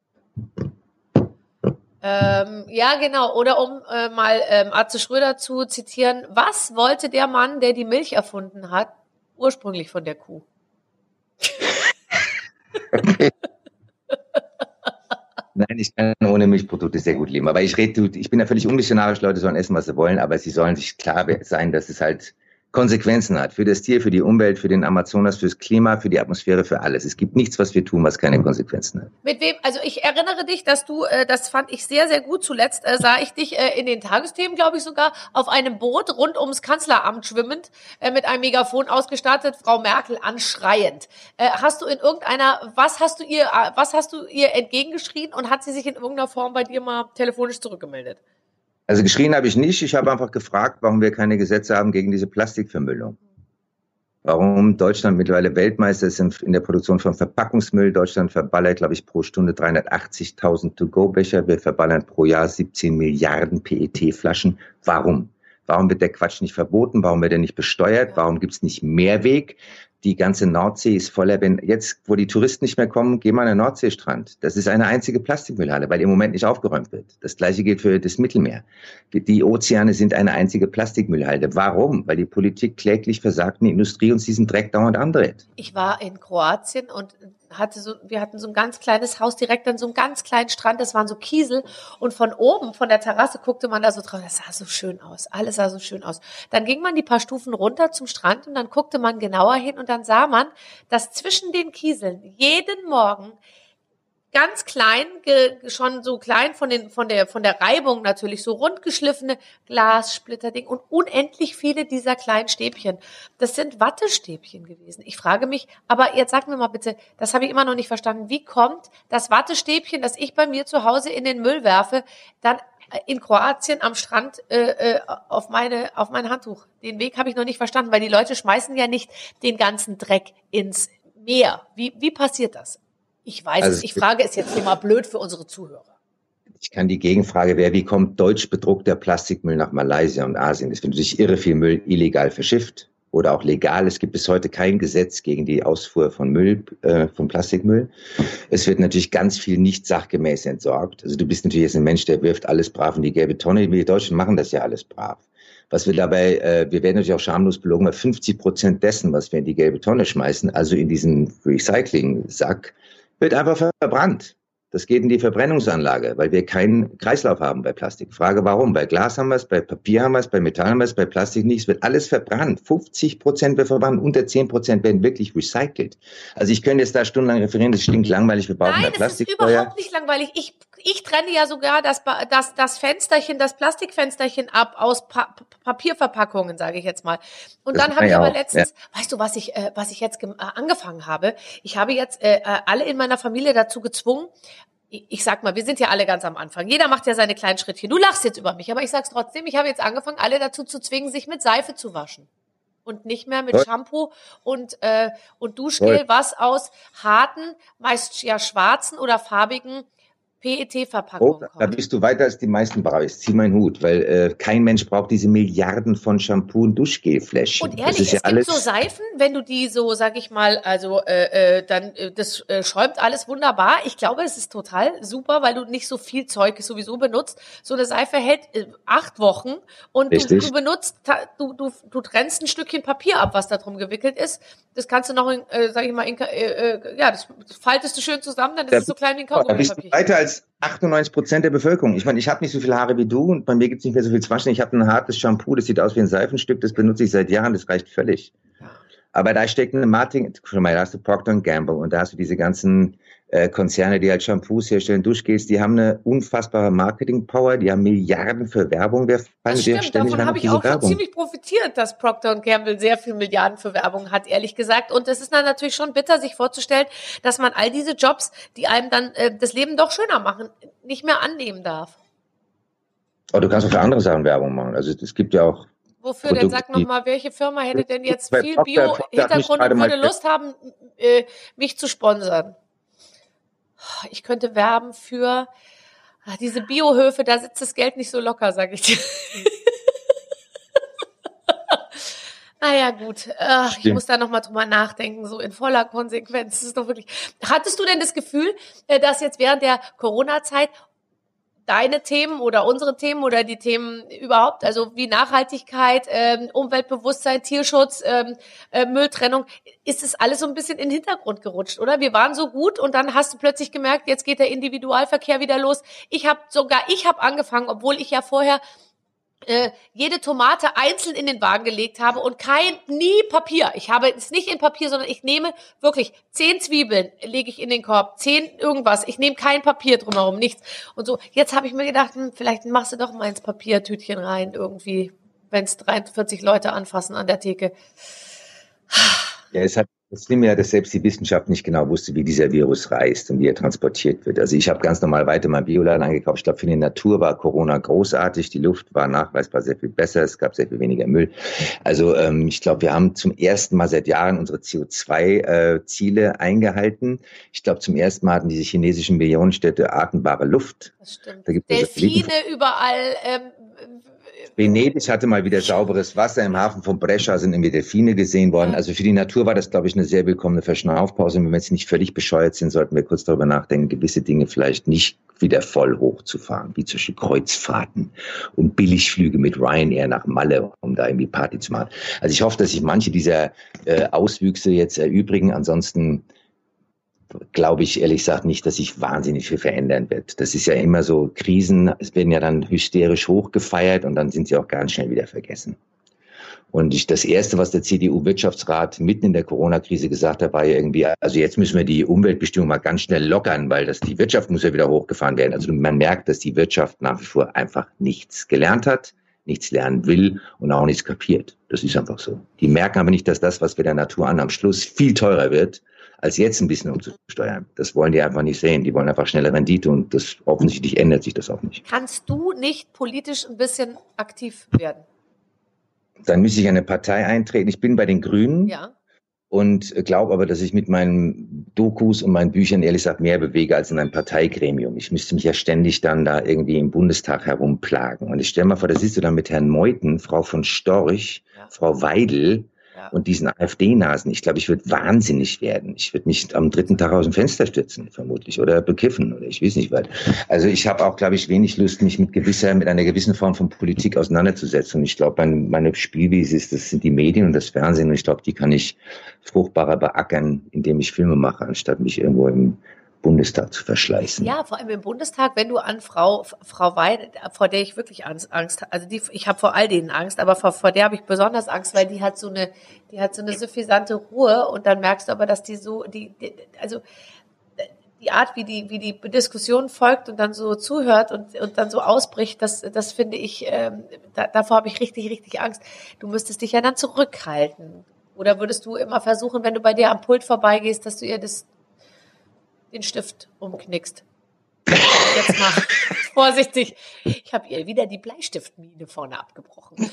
Ähm, ja, genau. Oder um äh, mal ähm, Arze Schröder zu zitieren, was wollte der Mann, der die Milch erfunden hat, ursprünglich von der Kuh? Nein, ich kann ohne Milchprodukte sehr gut leben. Aber ich rede, ich bin ja völlig unmissionarisch, Leute sollen essen, was sie wollen, aber sie sollen sich klar sein, dass es halt Konsequenzen hat für das Tier, für die Umwelt, für den Amazonas, fürs Klima, für die Atmosphäre, für alles. Es gibt nichts, was wir tun, was keine Konsequenzen hat. Mit wem? Also ich erinnere dich, dass du, äh, das fand ich sehr, sehr gut. Zuletzt äh, sah ich dich äh, in den Tagesthemen, glaube ich sogar, auf einem Boot rund ums Kanzleramt schwimmend, äh, mit einem Megafon ausgestattet, Frau Merkel anschreiend. Äh, hast du in irgendeiner, was hast du ihr, äh, was hast du ihr entgegengeschrien und hat sie sich in irgendeiner Form bei dir mal telefonisch zurückgemeldet? Also geschrien habe ich nicht. Ich habe einfach gefragt, warum wir keine Gesetze haben gegen diese Plastikvermüllung. Warum Deutschland mittlerweile Weltmeister ist in der Produktion von Verpackungsmüll. Deutschland verballert, glaube ich, pro Stunde 380.000 To-Go-Becher. Wir verballern pro Jahr 17 Milliarden PET-Flaschen. Warum? Warum wird der Quatsch nicht verboten? Warum wird er nicht besteuert? Warum gibt es nicht Mehrweg? Die ganze Nordsee ist voller, wenn jetzt, wo die Touristen nicht mehr kommen, geh mal an den Nordseestrand. Das ist eine einzige Plastikmüllhalle, weil im Moment nicht aufgeräumt wird. Das gleiche gilt für das Mittelmeer. Die Ozeane sind eine einzige Plastikmüllhalde. Warum? Weil die Politik kläglich versagt und die Industrie uns diesen Dreck dauernd andreht. Ich war in Kroatien und hatte so, wir hatten so ein ganz kleines Haus direkt an so einem ganz kleinen Strand, das waren so Kiesel und von oben, von der Terrasse guckte man da so drauf, das sah so schön aus, alles sah so schön aus. Dann ging man die paar Stufen runter zum Strand und dann guckte man genauer hin und dann sah man, dass zwischen den Kieseln jeden Morgen ganz klein, schon so klein von, den, von, der, von der Reibung natürlich, so rundgeschliffene Glassplitterding und unendlich viele dieser kleinen Stäbchen. Das sind Wattestäbchen gewesen. Ich frage mich, aber jetzt sag mir mal bitte, das habe ich immer noch nicht verstanden, wie kommt das Wattestäbchen, das ich bei mir zu Hause in den Müll werfe, dann in Kroatien am Strand äh, äh auf meine auf mein Handtuch. Den Weg habe ich noch nicht verstanden, weil die Leute schmeißen ja nicht den ganzen Dreck ins Meer. Wie, wie passiert das? Ich weiß also, es. Ich frage es jetzt hier mal blöd für unsere Zuhörer. Ich kann die Gegenfrage wäre, wie kommt deutsch bedruckter Plastikmüll nach Malaysia und Asien? Es wird natürlich irre viel Müll illegal verschifft oder auch legal. Es gibt bis heute kein Gesetz gegen die Ausfuhr von Müll, äh, von Plastikmüll. Es wird natürlich ganz viel nicht sachgemäß entsorgt. Also du bist natürlich jetzt ein Mensch, der wirft alles brav in die gelbe Tonne. Wir Deutschen machen das ja alles brav. Was wir dabei, äh, wir werden natürlich auch schamlos belogen, weil 50 Prozent dessen, was wir in die gelbe Tonne schmeißen, also in diesen Recycling-Sack, wird einfach verbrannt. Das geht in die Verbrennungsanlage, weil wir keinen Kreislauf haben bei Plastik. Frage warum? Bei Glas haben wir es, bei Papier haben wir es, bei Metall haben wir es, bei Plastik nicht. Es wird alles verbrannt. 50 Prozent wird verbrannt, unter 10 Prozent werden wirklich recycelt. Also ich könnte jetzt da stundenlang referieren, das stinkt langweilig, wir brauchen Nein, mehr Plastik. Nein, ist überhaupt nicht langweilig. Ich, ich trenne ja sogar das, das, das Fensterchen, das Plastikfensterchen ab aus pa Papierverpackungen, sage ich jetzt mal. Und das dann habe ich aber letztens, ja. weißt du, was ich, äh, was ich jetzt äh, angefangen habe? Ich habe jetzt äh, äh alle in meiner Familie dazu gezwungen, ich sag mal, wir sind ja alle ganz am Anfang. Jeder macht ja seine kleinen Schrittchen. Du lachst jetzt über mich, aber ich sag's trotzdem, ich habe jetzt angefangen, alle dazu zu zwingen, sich mit Seife zu waschen. Und nicht mehr mit. Shampoo und, äh, und Duschgel, was aus harten, meist ja schwarzen oder farbigen PET-Verpackung oh, Da bist du weiter als die meisten Braus. Zieh meinen Hut, weil äh, kein Mensch braucht diese Milliarden von Shampoo und Duschgelfläschchen. Und ehrlich, es ja gibt so Seifen, wenn du die so, sag ich mal, also äh, äh, dann äh, das äh, schäumt alles wunderbar. Ich glaube, es ist total super, weil du nicht so viel Zeug sowieso benutzt. So eine Seife hält äh, acht Wochen und du, du, benutzt, du, du, du trennst ein Stückchen Papier ab, was da drum gewickelt ist. Das kannst du noch, in, äh, sag ich mal, in, äh, äh, ja, das faltest du schön zusammen, dann ist da, es so klein wie ein Kaugummipapier. Weiter als 98 Prozent der Bevölkerung. Ich meine, ich habe nicht so viele Haare wie du und bei mir gibt es nicht mehr so viel zu waschen. Ich habe ein hartes Shampoo, das sieht aus wie ein Seifenstück, das benutze ich seit Jahren, das reicht völlig. Aber da steckt eine Martin, schon mal, da hast du Procter Gamble und da hast du diese ganzen äh, Konzerne, die halt Shampoos herstellen, Duschgels, die haben eine unfassbare Marketing-Power, die haben Milliarden für Werbung. Wer das stimmt, davon habe ich auch Werbung. schon ziemlich profitiert, dass Procter Gamble sehr viel Milliarden für Werbung hat, ehrlich gesagt. Und es ist dann natürlich schon bitter, sich vorzustellen, dass man all diese Jobs, die einem dann äh, das Leben doch schöner machen, nicht mehr annehmen darf. Aber du kannst auch für andere Sachen Werbung machen. Also es gibt ja auch Wofür Produkte, denn? Sag nochmal, welche Firma hätte denn jetzt viel Bio-Hintergrund und würde Lust haben, äh, mich zu sponsern? Ich könnte werben für ach, diese Biohöfe, da sitzt das Geld nicht so locker, sage ich dir. naja, gut. Ach, ich muss da nochmal drüber nachdenken, so in voller Konsequenz. Das ist doch wirklich. Hattest du denn das Gefühl, äh, dass jetzt während der Corona-Zeit deine Themen oder unsere Themen oder die Themen überhaupt, also wie Nachhaltigkeit, ähm, Umweltbewusstsein, Tierschutz, ähm, äh, Mülltrennung, ist es alles so ein bisschen in den Hintergrund gerutscht, oder? Wir waren so gut und dann hast du plötzlich gemerkt, jetzt geht der Individualverkehr wieder los. Ich habe sogar, ich habe angefangen, obwohl ich ja vorher äh, jede Tomate einzeln in den Wagen gelegt habe und kein, nie Papier. Ich habe es nicht in Papier, sondern ich nehme wirklich zehn Zwiebeln, lege ich in den Korb, zehn irgendwas. Ich nehme kein Papier drumherum, nichts. Und so, jetzt habe ich mir gedacht, hm, vielleicht machst du doch mal ins Papiertütchen rein, irgendwie, wenn es 43 Leute anfassen an der Theke. Ja, es hat das Schlimme ja, dass selbst die Wissenschaft nicht genau wusste, wie dieser Virus reist und wie er transportiert wird. Also ich habe ganz normal weiter mein Bioladen eingekauft. Ich glaube, für die Natur war Corona großartig. Die Luft war nachweisbar sehr viel besser. Es gab sehr viel weniger Müll. Also ähm, ich glaube, wir haben zum ersten Mal seit Jahren unsere CO2-Ziele äh, eingehalten. Ich glaube, zum ersten Mal hatten diese chinesischen Millionenstädte atembare Luft. Das stimmt. Da Delfine überall. Ähm, Venedig hatte mal wieder sauberes Wasser. Im Hafen von Brescia sind irgendwie Delfine gesehen worden. Also für die Natur war das, glaube ich, eine sehr willkommene Verschnaufpause. Und wenn wir jetzt nicht völlig bescheuert sind, sollten wir kurz darüber nachdenken, gewisse Dinge vielleicht nicht wieder voll hochzufahren, wie zum Beispiel Kreuzfahrten und Billigflüge mit Ryanair nach Malle, um da irgendwie Party zu machen. Also ich hoffe, dass sich manche dieser äh, Auswüchse jetzt erübrigen. Ansonsten glaube ich ehrlich gesagt nicht, dass sich wahnsinnig viel verändern wird. Das ist ja immer so, Krisen es werden ja dann hysterisch hochgefeiert und dann sind sie auch ganz schnell wieder vergessen. Und ich, das Erste, was der CDU-Wirtschaftsrat mitten in der Corona-Krise gesagt hat, war ja irgendwie, also jetzt müssen wir die Umweltbestimmung mal ganz schnell lockern, weil das, die Wirtschaft muss ja wieder hochgefahren werden. Also man merkt, dass die Wirtschaft nach wie vor einfach nichts gelernt hat, nichts lernen will und auch nichts kapiert. Das ist einfach so. Die merken aber nicht, dass das, was wir der Natur an am Schluss viel teurer wird, als jetzt ein bisschen umzusteuern. Das wollen die einfach nicht sehen. Die wollen einfach schnelle Rendite und das offensichtlich ändert sich das auch nicht. Kannst du nicht politisch ein bisschen aktiv werden? Dann müsste ich eine Partei eintreten. Ich bin bei den Grünen. Ja. Und glaube aber, dass ich mit meinen Dokus und meinen Büchern ehrlich gesagt mehr bewege als in einem Parteigremium. Ich müsste mich ja ständig dann da irgendwie im Bundestag herumplagen. Und ich stelle mal vor, da siehst du dann mit Herrn Meuthen, Frau von Storch, ja. Frau Weidel, und diesen AfD-Nasen. Ich glaube, ich würde wahnsinnig werden. Ich würde mich am dritten Tag aus dem Fenster stürzen, vermutlich, oder bekiffen, oder ich weiß nicht was. Also ich habe auch, glaube ich, wenig Lust, mich mit gewisser, mit einer gewissen Form von Politik auseinanderzusetzen. Und ich glaube, mein, meine Spielwiese ist, das sind die Medien und das Fernsehen. Und ich glaube, die kann ich fruchtbarer beackern, indem ich Filme mache, anstatt mich irgendwo im Bundestag zu verschleißen. Ja, vor allem im Bundestag, wenn du an Frau Frau Weid, vor der ich wirklich Angst, Angst also die, ich habe vor all denen Angst, aber vor, vor der habe ich besonders Angst, weil die hat so eine, die hat so eine suffisante Ruhe und dann merkst du aber, dass die so, die, die also die Art, wie die, wie die Diskussion folgt und dann so zuhört und, und dann so ausbricht, das, das finde ich, ähm, da, davor habe ich richtig, richtig Angst. Du müsstest dich ja dann zurückhalten. Oder würdest du immer versuchen, wenn du bei dir am Pult vorbeigehst, dass du ihr das den Stift umknickst. Jetzt mal vorsichtig. Ich habe ihr wieder die Bleistiftmine vorne abgebrochen.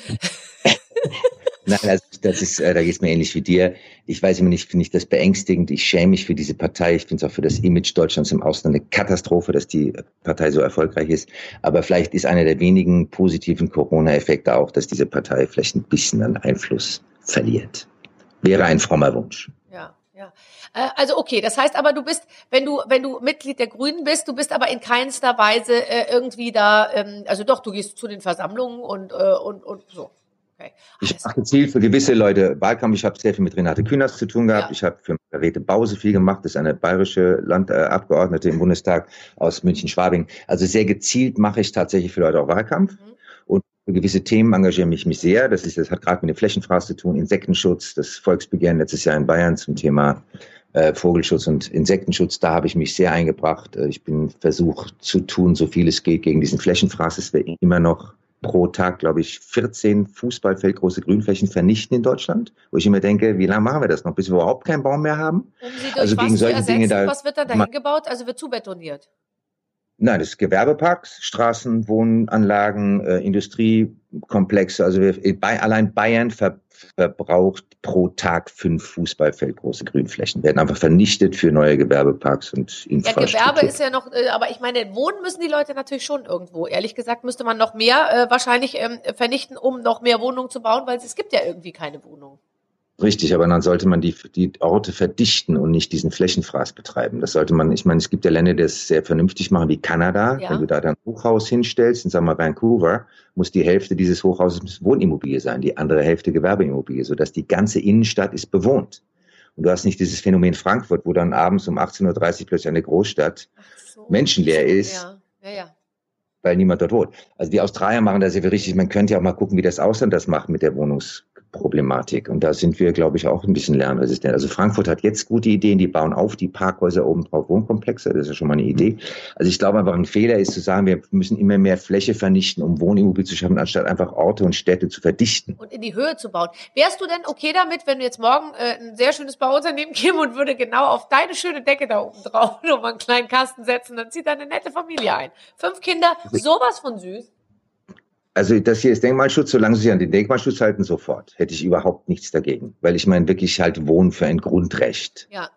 Nein, also das ist, äh, da geht es mir ähnlich wie dir. Ich weiß immer nicht, finde ich das beängstigend. Ich schäme mich für diese Partei. Ich finde es auch für das Image Deutschlands im Ausland eine Katastrophe, dass die Partei so erfolgreich ist. Aber vielleicht ist einer der wenigen positiven Corona-Effekte auch, dass diese Partei vielleicht ein bisschen an Einfluss verliert. Wäre ein frommer Wunsch. Ja, ja. Äh, also okay, das heißt aber, du bist, wenn du, wenn du Mitglied der Grünen bist, du bist aber in keinster Weise äh, irgendwie da, ähm, also doch, du gehst zu den Versammlungen und, äh, und, und so. Okay. Ich mache gezielt für gewisse Leute Wahlkampf. Ich habe sehr viel mit Renate Künast zu tun gehabt. Ja. Ich habe für Margarete Bause viel gemacht. Das ist eine bayerische Landabgeordnete im Bundestag aus München-Schwabing. Also sehr gezielt mache ich tatsächlich für Leute auch Wahlkampf. Mhm. Und für gewisse Themen engagiere ich mich sehr. Das ist, das hat gerade mit dem Flächenfraß zu tun, Insektenschutz, das Volksbegehren letztes Jahr in Bayern zum Thema äh, Vogelschutz und Insektenschutz, da habe ich mich sehr eingebracht. Äh, ich bin versucht zu tun, so viel es geht gegen diesen Flächenfraß. Es wird immer noch pro Tag, glaube ich, 14 Fußballfeldgroße Grünflächen vernichten in Deutschland, wo ich immer denke, wie lange machen wir das noch, bis wir überhaupt keinen Baum mehr haben? Um sie durch also gegen solche ersetzen, Dinge da. Was wird da dahin gebaut? Also wird zubetoniert? Nein, das ist Gewerbeparks, Straßen, Wohnanlagen, äh, Industriekomplexe. Also wir, bei, allein Bayern ver, verbraucht pro Tag fünf Fußballfeldgroße Grünflächen, werden einfach vernichtet für neue Gewerbeparks und Infrastruktur. Ja, Gewerbe ist ja noch, äh, aber ich meine, wohnen müssen die Leute natürlich schon irgendwo. Ehrlich gesagt müsste man noch mehr äh, wahrscheinlich ähm, vernichten, um noch mehr Wohnungen zu bauen, weil es gibt ja irgendwie keine Wohnungen. Richtig, aber dann sollte man die, die Orte verdichten und nicht diesen Flächenfraß betreiben. Das sollte man, ich meine, es gibt ja Länder, die das sehr vernünftig machen, wie Kanada. Ja. Wenn du da dein Hochhaus hinstellst, in sagen wir Vancouver, muss die Hälfte dieses Hochhauses Wohnimmobilie sein, die andere Hälfte Gewerbeimmobilie, sodass die ganze Innenstadt ist bewohnt. Und du hast nicht dieses Phänomen Frankfurt, wo dann abends um 18.30 Uhr plötzlich eine Großstadt so. menschenleer ist. Ja. Ja, ja. weil niemand dort wohnt. Also die Australier machen das ja richtig. Man könnte ja auch mal gucken, wie das Ausland das macht mit der Wohnungs Problematik. Und da sind wir, glaube ich, auch ein bisschen lernresistent. Also Frankfurt hat jetzt gute Ideen, die bauen auf die Parkhäuser oben drauf Wohnkomplexe. Das ist ja schon mal eine Idee. Also ich glaube einfach, ein Fehler ist zu sagen, wir müssen immer mehr Fläche vernichten, um Wohnimmobilien zu schaffen, anstatt einfach Orte und Städte zu verdichten. Und in die Höhe zu bauen. Wärst du denn okay damit, wenn du jetzt morgen äh, ein sehr schönes Bauunternehmen käme und würde genau auf deine schöne Decke da oben drauf nochmal einen kleinen Kasten setzen, dann zieht da eine nette Familie ein. Fünf Kinder, sowas von süß also das hier ist Denkmalschutz, solange Sie sich an den Denkmalschutz halten, sofort. Hätte ich überhaupt nichts dagegen. Weil ich meine wirklich halt Wohnen für ein Grundrecht. Ja.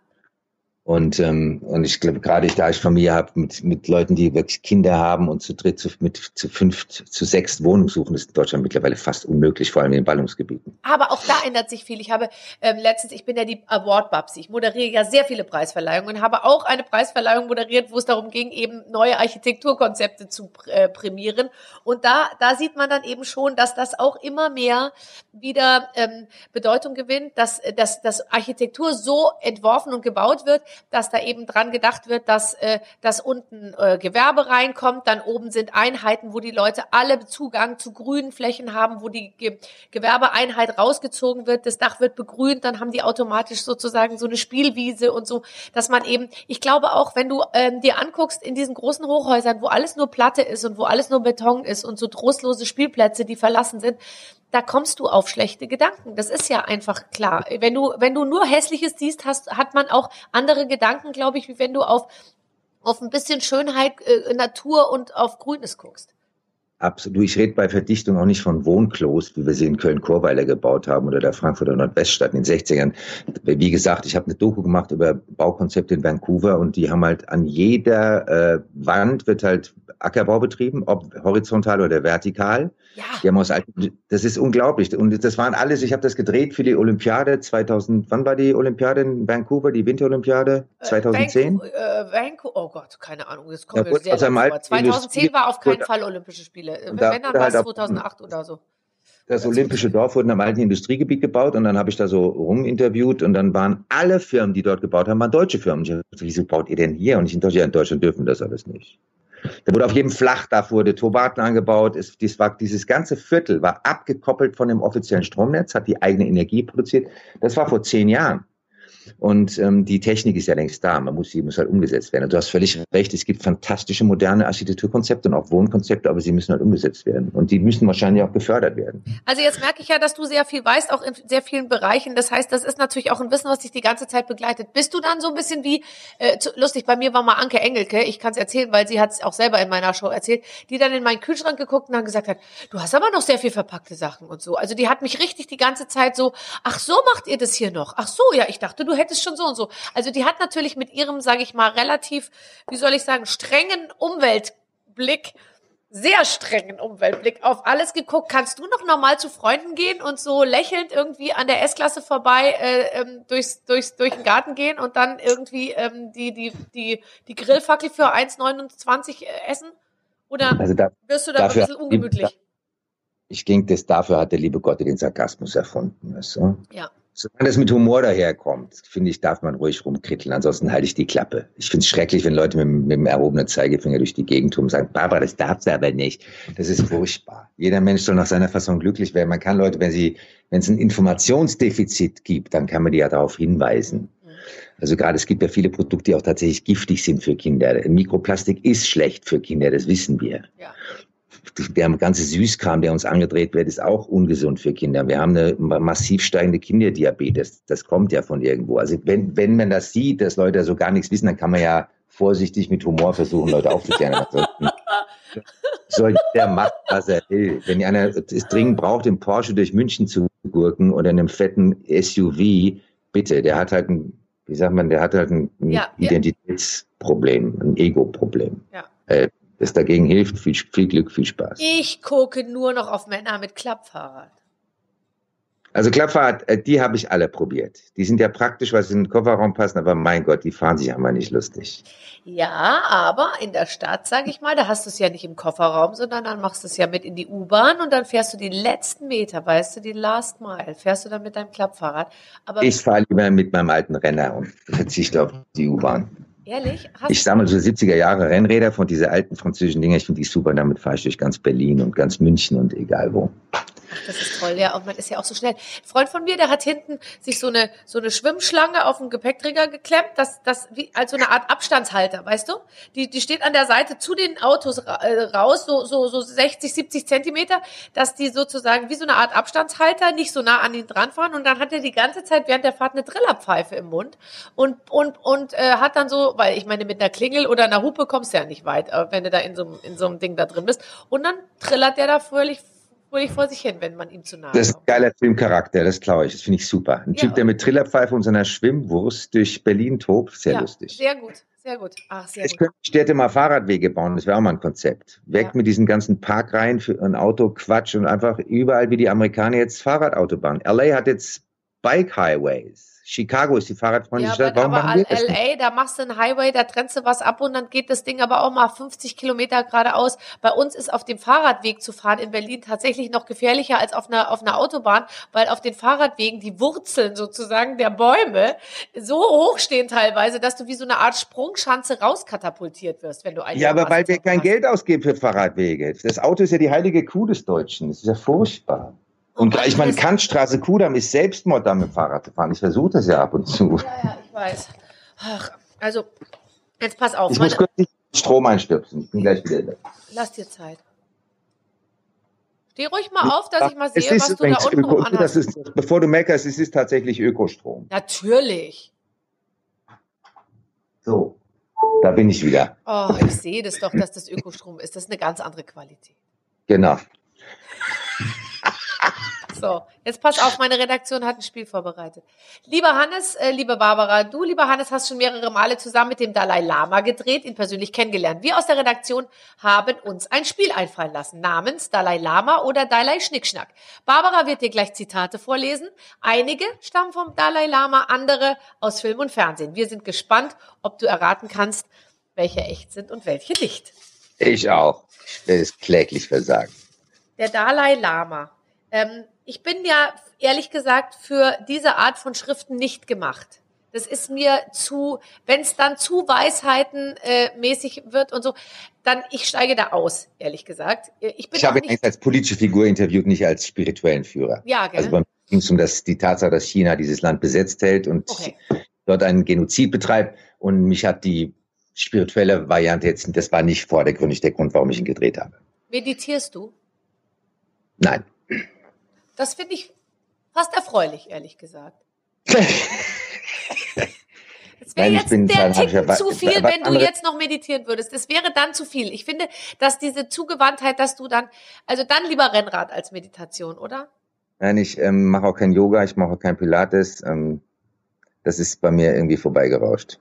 Und, ähm, und ich glaube, gerade da ich Familie habe mit, mit Leuten, die wirklich Kinder haben und zu dritt, zu, mit, zu fünft, zu sechs Wohnungen suchen, ist in Deutschland mittlerweile fast unmöglich, vor allem in den Ballungsgebieten. Aber auch da ändert sich viel. Ich habe ähm, letztens, ich bin ja die Award-Babsi, ich moderiere ja sehr viele Preisverleihungen und habe auch eine Preisverleihung moderiert, wo es darum ging, eben neue Architekturkonzepte zu äh, prämieren. Und da, da sieht man dann eben schon, dass das auch immer mehr wieder ähm, Bedeutung gewinnt, dass, dass, dass Architektur so entworfen und gebaut wird, dass da eben dran gedacht wird, dass, äh, dass unten äh, Gewerbe reinkommt, dann oben sind Einheiten, wo die Leute alle Zugang zu grünen Flächen haben, wo die Ge Gewerbeeinheit rausgezogen wird, das Dach wird begrünt, dann haben die automatisch sozusagen so eine Spielwiese und so, dass man eben, ich glaube auch, wenn du ähm, dir anguckst in diesen großen Hochhäusern, wo alles nur Platte ist und wo alles nur Beton ist und so trostlose Spielplätze, die verlassen sind, da kommst du auf schlechte Gedanken. Das ist ja einfach klar. Wenn du, wenn du nur Hässliches siehst, hast, hat man auch andere Gedanken, glaube ich, wie wenn du auf, auf ein bisschen Schönheit, äh, Natur und auf Grünes guckst. Absolut. Ich rede bei Verdichtung auch nicht von Wohnklos, wie wir sie in Köln-Chorweiler gebaut haben oder der Frankfurter Nordweststadt in den 60ern. Wie gesagt, ich habe eine Doku gemacht über Baukonzepte in Vancouver und die haben halt an jeder äh, Wand wird halt Ackerbau betrieben, ob horizontal oder vertikal. Ja. Die haben aus alten, das ist unglaublich. Und das waren alles, ich habe das gedreht für die Olympiade 2000, wann war die Olympiade in Vancouver, die Winterolympiade? 2010? Äh, Vancouver, oh Gott, keine Ahnung, das kommt ja, mir sehr vor. 2010 war auf keinen Fall Olympische Spiele. Spiele. Und Wenn dann war es halt 2008 oder so. Das Olympische Dorf wurde in einem alten Industriegebiet gebaut und dann habe ich da so ruminterviewt und dann waren alle Firmen, die dort gebaut haben, waren deutsche Firmen. Ich dachte, wieso baut ihr denn hier? Und ich in Deutschland, in Deutschland dürfen das alles nicht. Da wurde auf jedem Flachdach wurde Tomaten angebaut. Es, dies war, dieses ganze Viertel war abgekoppelt von dem offiziellen Stromnetz, hat die eigene Energie produziert. Das war vor zehn Jahren. Und ähm, die Technik ist ja längst da. Man muss sie muss halt umgesetzt werden. Und du hast völlig recht. Es gibt fantastische moderne Architekturkonzepte und auch Wohnkonzepte, aber sie müssen halt umgesetzt werden. Und die müssen wahrscheinlich auch gefördert werden. Also jetzt merke ich ja, dass du sehr viel weißt, auch in sehr vielen Bereichen. Das heißt, das ist natürlich auch ein Wissen, was dich die ganze Zeit begleitet. Bist du dann so ein bisschen wie, äh, zu, lustig, bei mir war mal Anke Engelke, ich kann es erzählen, weil sie hat es auch selber in meiner Show erzählt, die dann in meinen Kühlschrank geguckt und dann gesagt hat, du hast aber noch sehr viel verpackte Sachen und so. Also die hat mich richtig die ganze Zeit so, ach so macht ihr das hier noch? Ach so, ja, ich dachte, du hättest schon so und so. Also die hat natürlich mit ihrem, sage ich mal, relativ, wie soll ich sagen, strengen Umweltblick sehr strengen Umweltblick auf alles geguckt. Kannst du noch normal zu Freunden gehen und so lächelnd irgendwie an der S-Klasse vorbei äh, ähm, durchs, durchs, durch den Garten gehen und dann irgendwie ähm, die, die, die, die Grillfackel für 1,29 äh, essen? Oder also da, wirst du da ein bisschen ungemütlich? Ich denke, das dafür hat der liebe Gott den Sarkasmus erfunden. Weißt du? Ja. Solange das mit Humor daherkommt, finde ich, darf man ruhig rumkritteln. Ansonsten halte ich die Klappe. Ich finde es schrecklich, wenn Leute mit, mit dem erhobenen Zeigefinger durch die Gegend tun sagen, Barbara, das darfst du aber nicht. Das ist furchtbar. Jeder Mensch soll nach seiner Fassung glücklich werden. Man kann Leute, wenn sie, wenn es ein Informationsdefizit gibt, dann kann man die ja darauf hinweisen. Also gerade es gibt ja viele Produkte, die auch tatsächlich giftig sind für Kinder. Mikroplastik ist schlecht für Kinder, das wissen wir. Ja der ganze Süßkram, der uns angedreht wird, ist auch ungesund für Kinder. Wir haben eine massiv steigende Kinderdiabetes. Das kommt ja von irgendwo. Also wenn, wenn man das sieht, dass Leute so gar nichts wissen, dann kann man ja vorsichtig mit Humor versuchen, Leute aufzuklären. soll der macht, was er will. Wenn einer es dringend braucht, im Porsche durch München zu gurken oder in einem fetten SUV, bitte, der hat halt ein, wie sagt man, der hat halt ein, ein ja, Identitätsproblem, ein Ego-Problem. Ja. Äh, das dagegen hilft. Viel, viel Glück, viel Spaß. Ich gucke nur noch auf Männer mit Klappfahrrad. Also Klappfahrrad, äh, die habe ich alle probiert. Die sind ja praktisch, weil sie in den Kofferraum passen, aber mein Gott, die fahren sich einmal nicht lustig. Ja, aber in der Stadt, sage ich mal, da hast du es ja nicht im Kofferraum, sondern dann machst du es ja mit in die U-Bahn und dann fährst du die letzten Meter, weißt du, die Last Mile, fährst du dann mit deinem Klappfahrrad. Aber ich fahre lieber mit meinem alten Renner und verzichte auf die U-Bahn. Ehrlich? Hast ich sammle so 70er Jahre Rennräder von diese alten französischen Dinger. Ich finde die super. Damit fahre ich durch ganz Berlin und ganz München und egal wo. Ach, das ist toll, ja. Und man ist ja auch so schnell. Ein Freund von mir, der hat hinten sich so eine, so eine Schwimmschlange auf den Gepäckträger geklemmt, das, das, wie, als so eine Art Abstandshalter, weißt du? Die, die steht an der Seite zu den Autos äh, raus, so, so, so 60, 70 Zentimeter, dass die sozusagen wie so eine Art Abstandshalter nicht so nah an ihn dran fahren. Und dann hat er die ganze Zeit während der Fahrt eine Trillerpfeife im Mund und, und, und äh, hat dann so, weil ich meine, mit einer Klingel oder einer Hupe kommst du ja nicht weit, äh, wenn du da in so, in so einem Ding da drin bist. Und dann trillert der da völlig fröhlich vor sich hin, wenn man ihm zu nahe kommt. Das ist ein geiler Filmcharakter, das glaube ich. Das finde ich super. Ein ja, Typ, der mit Trillerpfeife und seiner Schwimmwurst durch Berlin tobt, sehr ja, lustig. Sehr gut, sehr gut. Ach, sehr ich gut. könnte Städte mal Fahrradwege bauen, das wäre auch mal ein Konzept. Weg ja. mit diesen ganzen Parkreihen für ein Auto, Quatsch und einfach überall wie die Amerikaner jetzt Fahrradautobahnen. LA hat jetzt Bike Highways. Chicago ist die fahrradfreundliche ja, Stadt. Warum aber machen wir LA, da machst du einen Highway, da trennst du was ab und dann geht das Ding aber auch mal 50 Kilometer geradeaus. Bei uns ist auf dem Fahrradweg zu fahren in Berlin tatsächlich noch gefährlicher als auf einer, auf einer Autobahn, weil auf den Fahrradwegen die Wurzeln sozusagen der Bäume so hoch stehen teilweise, dass du wie so eine Art Sprungschanze rauskatapultiert wirst, wenn du einen Ja, aber weil wir kein Geld ausgeben für Fahrradwege. Das Auto ist ja die heilige Kuh des Deutschen. Das ist ja furchtbar. Und gleich meine, Kantstraße Kudam ist Selbstmord, da mit dem Fahrrad zu fahren. Ich versuche das ja ab und zu. Ja, ja, ich weiß. Ach, also, jetzt pass auf. Ich muss kurz Strom einstöpseln. Ich bin gleich wieder da. Lass dir Zeit. Steh ruhig mal auf, dass ich mal sehe, was du da unten Öko, das ist, Bevor du meckerst, es ist tatsächlich Ökostrom. Natürlich. So, da bin ich wieder. Oh, ich sehe das doch, dass das Ökostrom ist. Das ist eine ganz andere Qualität. Genau. So, jetzt pass auf, meine Redaktion hat ein Spiel vorbereitet. Lieber Hannes, äh, liebe Barbara, du, lieber Hannes, hast schon mehrere Male zusammen mit dem Dalai Lama gedreht, ihn persönlich kennengelernt. Wir aus der Redaktion haben uns ein Spiel einfallen lassen, namens Dalai Lama oder Dalai Schnickschnack. Barbara wird dir gleich Zitate vorlesen. Einige stammen vom Dalai Lama, andere aus Film und Fernsehen. Wir sind gespannt, ob du erraten kannst, welche echt sind und welche nicht. Ich auch. Das ist kläglich versagen. Der Dalai Lama. Ähm, ich bin ja ehrlich gesagt für diese Art von Schriften nicht gemacht. Das ist mir zu, wenn es dann zu Weisheitenmäßig äh, wird und so, dann ich steige da aus, ehrlich gesagt. Ich, bin ich habe ihn als politische Figur interviewt, nicht als spirituellen Führer. Ja, gell? Also beim ging es um das, die Tatsache, dass China dieses Land besetzt hält und okay. dort einen Genozid betreibt. Und mich hat die spirituelle Variante jetzt, das war nicht vordergründig der Grund, warum ich ihn gedreht habe. Meditierst du? Nein. Das finde ich fast erfreulich, ehrlich gesagt. Es wäre jetzt der Ticken zu viel, wenn du jetzt noch meditieren würdest. Das wäre dann zu viel. Ich finde, dass diese Zugewandtheit, dass du dann, also dann lieber Rennrad als Meditation, oder? Nein, ich ähm, mache auch kein Yoga, ich mache auch kein Pilates. Ähm, das ist bei mir irgendwie vorbeigerauscht.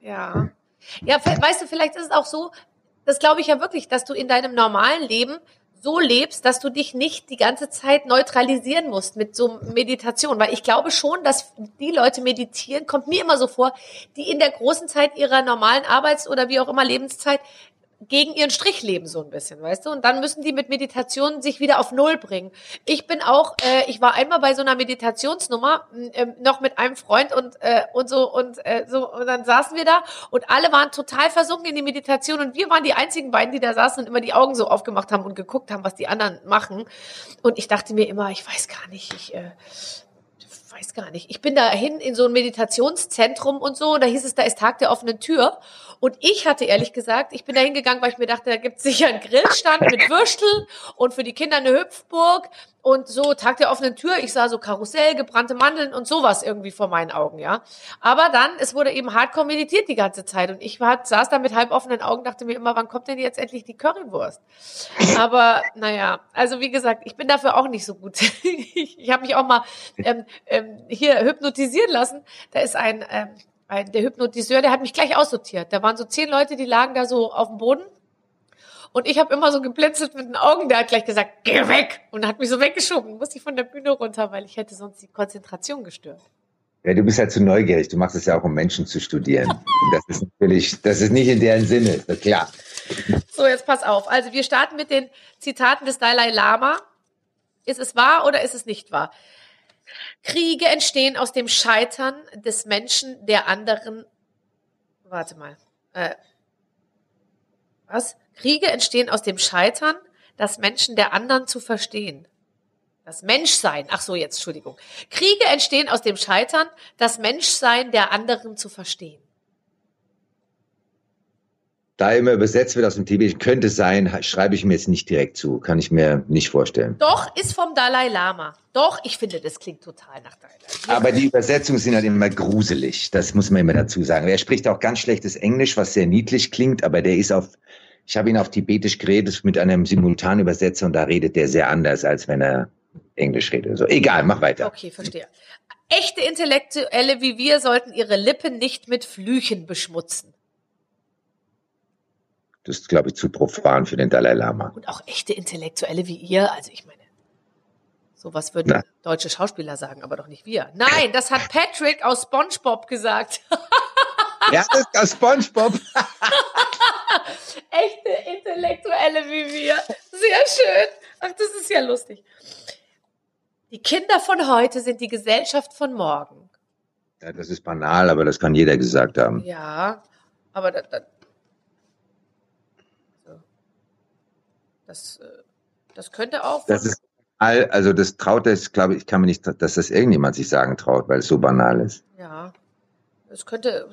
Ja. Ja, weißt du, vielleicht ist es auch so, das glaube ich ja wirklich, dass du in deinem normalen Leben so lebst, dass du dich nicht die ganze Zeit neutralisieren musst mit so Meditation. Weil ich glaube schon, dass die Leute meditieren, kommt mir immer so vor, die in der großen Zeit ihrer normalen Arbeits- oder wie auch immer Lebenszeit gegen ihren Strich leben so ein bisschen, weißt du? Und dann müssen die mit Meditation sich wieder auf Null bringen. Ich bin auch, äh, ich war einmal bei so einer Meditationsnummer äh, noch mit einem Freund und äh, und so und äh, so und dann saßen wir da und alle waren total versunken in die Meditation und wir waren die einzigen beiden, die da saßen und immer die Augen so aufgemacht haben und geguckt haben, was die anderen machen. Und ich dachte mir immer, ich weiß gar nicht, ich äh, weiß gar nicht. Ich bin dahin in so ein Meditationszentrum und so. Und da hieß es, da ist Tag der offenen Tür. Und ich hatte ehrlich gesagt, ich bin da hingegangen, weil ich mir dachte, da gibt es sicher einen Grillstand mit Würsteln und für die Kinder eine Hüpfburg und so Tag der offenen Tür. Ich sah so Karussell, gebrannte Mandeln und sowas irgendwie vor meinen Augen, ja. Aber dann, es wurde eben hardcore meditiert die ganze Zeit und ich war, saß da mit halb offenen Augen, dachte mir immer, wann kommt denn jetzt endlich die Currywurst? Aber naja, also wie gesagt, ich bin dafür auch nicht so gut. ich ich habe mich auch mal ähm, ähm, hier hypnotisieren lassen. Da ist ein ähm, der Hypnotiseur, der hat mich gleich aussortiert. Da waren so zehn Leute, die lagen da so auf dem Boden. Und ich habe immer so geblinzelt mit den Augen. Der hat gleich gesagt, geh weg! Und hat mich so weggeschoben. Musste ich von der Bühne runter, weil ich hätte sonst die Konzentration gestört. Ja, du bist halt zu neugierig. Du machst es ja auch, um Menschen zu studieren. das ist natürlich, das ist nicht in deren Sinne, klar. So, jetzt pass auf. Also wir starten mit den Zitaten des Dalai Lama. Ist es wahr oder ist es nicht wahr? Kriege entstehen aus dem Scheitern des Menschen der anderen. Warte mal. Äh, was? Kriege entstehen aus dem Scheitern, das Menschen der anderen zu verstehen. Das Menschsein, ach so, jetzt, Entschuldigung. Kriege entstehen aus dem Scheitern, das Menschsein der anderen zu verstehen. Da immer übersetzt wird aus dem Tibetischen, könnte sein, schreibe ich mir jetzt nicht direkt zu. Kann ich mir nicht vorstellen. Doch, ist vom Dalai Lama. Doch, ich finde, das klingt total nach Dalai Lama. Aber die Übersetzungen sind halt immer gruselig. Das muss man immer dazu sagen. Er spricht auch ganz schlechtes Englisch, was sehr niedlich klingt, aber der ist auf, ich habe ihn auf Tibetisch geredet mit einem Simultanübersetzer und da redet der sehr anders, als wenn er Englisch redet. So, egal, mach weiter. Okay, verstehe. Echte Intellektuelle wie wir sollten ihre Lippen nicht mit Flüchen beschmutzen. Das ist, glaube ich, zu profan für den Dalai Lama. Und auch echte Intellektuelle wie ihr, also ich meine, sowas würden Na. deutsche Schauspieler sagen, aber doch nicht wir. Nein, das hat Patrick aus SpongeBob gesagt. ja, das ist aus SpongeBob. echte Intellektuelle wie wir. Sehr schön. Ach, das ist ja lustig. Die Kinder von heute sind die Gesellschaft von morgen. Ja, das ist banal, aber das kann jeder gesagt haben. Ja, aber da, da, Das, äh, das könnte auch. Das ist also das traut es, glaube ich, kann mir nicht, dass das irgendjemand sich sagen traut, weil es so banal ist. Ja, es könnte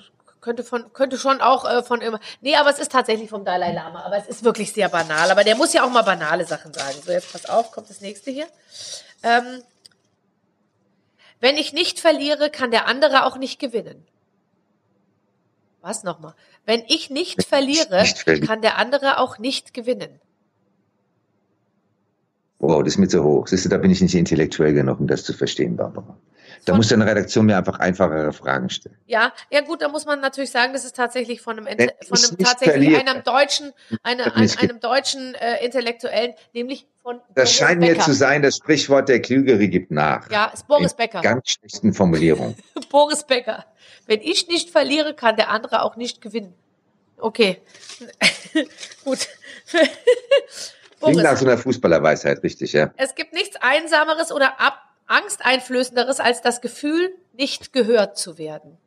könnte von könnte schon auch äh, von immer. Nee, aber es ist tatsächlich vom Dalai Lama. Aber es ist wirklich sehr banal. Aber der muss ja auch mal banale Sachen sagen. So jetzt pass auf, kommt das nächste hier. Ähm, wenn ich nicht verliere, kann der andere auch nicht gewinnen. Was nochmal? Wenn ich nicht verliere, kann der andere auch nicht gewinnen. Wow, das ist mir zu hoch. Siehst du, da bin ich nicht intellektuell genug, um das zu verstehen, Barbara. Da muss eine Redaktion mir einfach einfachere Fragen stellen. Ja, ja gut, da muss man natürlich sagen, das ist tatsächlich von einem, von einem tatsächlich einem deutschen, eine, ein, einem deutschen äh, Intellektuellen, nämlich von Das Boris scheint Becker. mir zu sein, das Sprichwort der Klügere gibt nach. Ja, ist Boris In Becker. Ganz schlechten Formulierung. Boris Becker. Wenn ich nicht verliere, kann der andere auch nicht gewinnen. Okay. gut. Klingt nach so einer Fußballerweisheit, richtig, ja. Es gibt nichts Einsameres oder ab Angsteinflößenderes als das Gefühl, nicht gehört zu werden.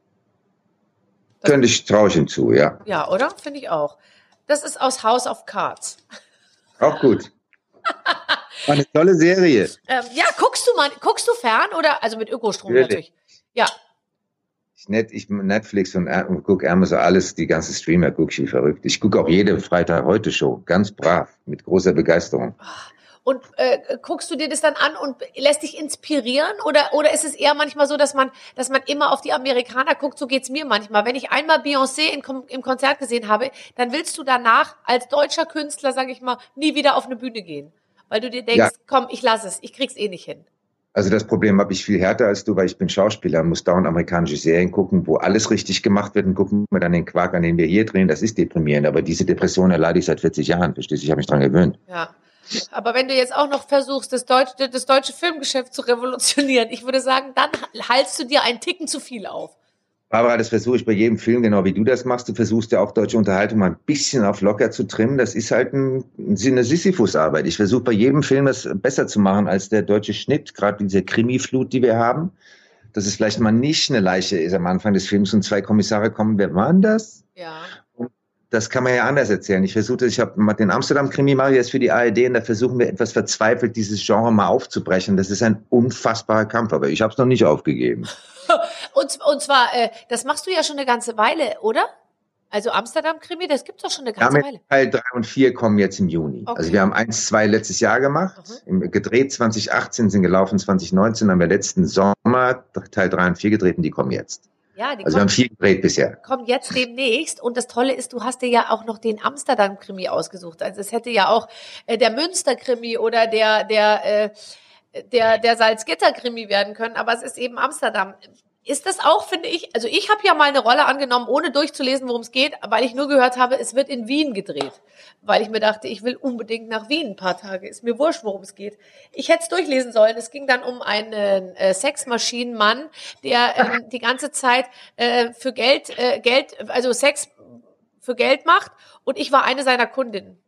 Das Könnte ich, traue ich hinzu, ja. Ja, oder? Finde ich auch. Das ist aus House of Cards. Auch gut. War eine tolle Serie. Ähm, ja, guckst du mal, guckst du fern oder, also mit Ökostrom natürlich. natürlich. Ja, ich, net, ich Netflix und, und gucke Amazon alles, die ganze Streamer gucke ich wie verrückt. Ich gucke auch jede Freitag heute Show, ganz brav, mit großer Begeisterung. Und äh, guckst du dir das dann an und lässt dich inspirieren? Oder, oder ist es eher manchmal so, dass man, dass man immer auf die Amerikaner guckt? So geht's mir manchmal. Wenn ich einmal Beyoncé in, im Konzert gesehen habe, dann willst du danach als deutscher Künstler, sage ich mal, nie wieder auf eine Bühne gehen. Weil du dir denkst, ja. komm, ich lass es, ich krieg's eh nicht hin. Also das Problem habe ich viel härter als du, weil ich bin Schauspieler, muss dauernd amerikanische Serien gucken, wo alles richtig gemacht wird und gucken wir dann den Quark an, den wir hier drehen. Das ist deprimierend, aber diese Depression erleide ich seit 40 Jahren, verstehst du? Ich habe mich dran gewöhnt. Ja. Aber wenn du jetzt auch noch versuchst, das deutsche, das deutsche Filmgeschäft zu revolutionieren, ich würde sagen, dann haltst du dir einen Ticken zu viel auf. Barbara, das versuche ich bei jedem Film, genau wie du das machst. Du versuchst ja auch deutsche Unterhaltung mal ein bisschen auf locker zu trimmen. Das ist halt ein, eine Sisyphus-Arbeit. Ich versuche bei jedem Film das besser zu machen als der deutsche Schnitt, gerade diese Krimi-Flut, die wir haben. Dass es vielleicht mal nicht eine Leiche ist am Anfang des Films und zwei Kommissare kommen. Wer waren das? Ja. Das kann man ja anders erzählen. Ich versuche, ich habe den Amsterdam-Krimi mache ich jetzt für die ARD und da versuchen wir etwas verzweifelt, dieses Genre mal aufzubrechen. Das ist ein unfassbarer Kampf, aber ich habe es noch nicht aufgegeben. und, und zwar, äh, das machst du ja schon eine ganze Weile, oder? Also Amsterdam-Krimi, das gibt's doch schon eine ganze ja, Weile. Teil 3 und 4 kommen jetzt im Juni. Okay. Also wir haben 1, 2 letztes Jahr gemacht, mhm. gedreht 2018, sind gelaufen 2019, haben wir letzten Sommer Teil 3 und 4 gedreht und die kommen jetzt. Ja, die also wir haben vier gedreht bisher. Kommen jetzt demnächst und das Tolle ist, du hast dir ja auch noch den Amsterdam-Krimi ausgesucht. Also es hätte ja auch äh, der Münster-Krimi oder der der äh, der der Salzgitter-Krimi werden können, aber es ist eben Amsterdam ist das auch, finde ich, also ich habe ja mal eine Rolle angenommen, ohne durchzulesen, worum es geht, weil ich nur gehört habe, es wird in Wien gedreht. Weil ich mir dachte, ich will unbedingt nach Wien ein paar Tage. Ist mir wurscht, worum es geht. Ich hätte es durchlesen sollen. Es ging dann um einen äh, Sexmaschinenmann, der ähm, die ganze Zeit äh, für Geld, äh, Geld, also Sex für Geld macht. Und ich war eine seiner Kundinnen.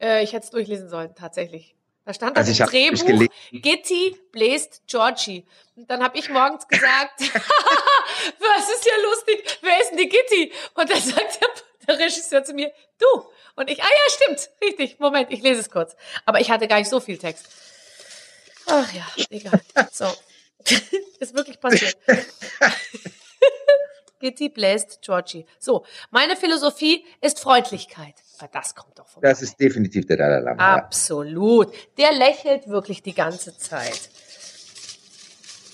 Äh, ich hätte es durchlesen sollen, tatsächlich. Da stand also das Drehbuch, Gitti bläst Georgie. Und dann habe ich morgens gesagt, was ist ja lustig, wer ist denn die Gitti? Und dann sagt der, der Regisseur zu mir, du. Und ich, ah ja, stimmt, richtig, Moment, ich lese es kurz. Aber ich hatte gar nicht so viel Text. Ach ja, egal. So. ist wirklich passiert. Gitti bläst Georgie. So, meine Philosophie ist Freundlichkeit. Aber das kommt doch vorbei. Das ist definitiv der Dalai Lama. Absolut. Der lächelt wirklich die ganze Zeit.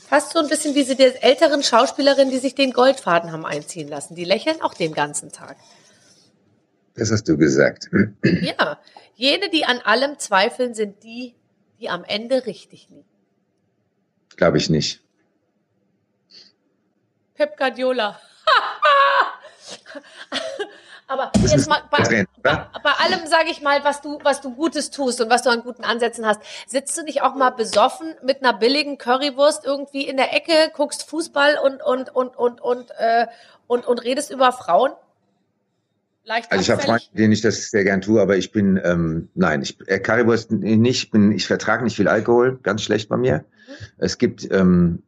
Fast so ein bisschen wie diese älteren Schauspielerinnen, die sich den Goldfaden haben einziehen lassen. Die lächeln auch den ganzen Tag. Das hast du gesagt. Ja, jene, die an allem zweifeln, sind die, die am Ende richtig liegen. Glaube ich nicht. Pep Guardiola. Aber jetzt mal bei, bei, bei allem, sage ich mal, was du, was du Gutes tust und was du an guten Ansätzen hast, sitzt du nicht auch mal besoffen mit einer billigen Currywurst irgendwie in der Ecke, guckst Fußball und und und und und äh, und, und redest über Frauen? Leicht also ich habe Freunde, denen ich das sehr gern tue, aber ich bin, ähm, nein, ich äh, Currywurst nicht, bin, ich vertrage nicht viel Alkohol, ganz schlecht bei mir. Mhm. Es gibt ähm,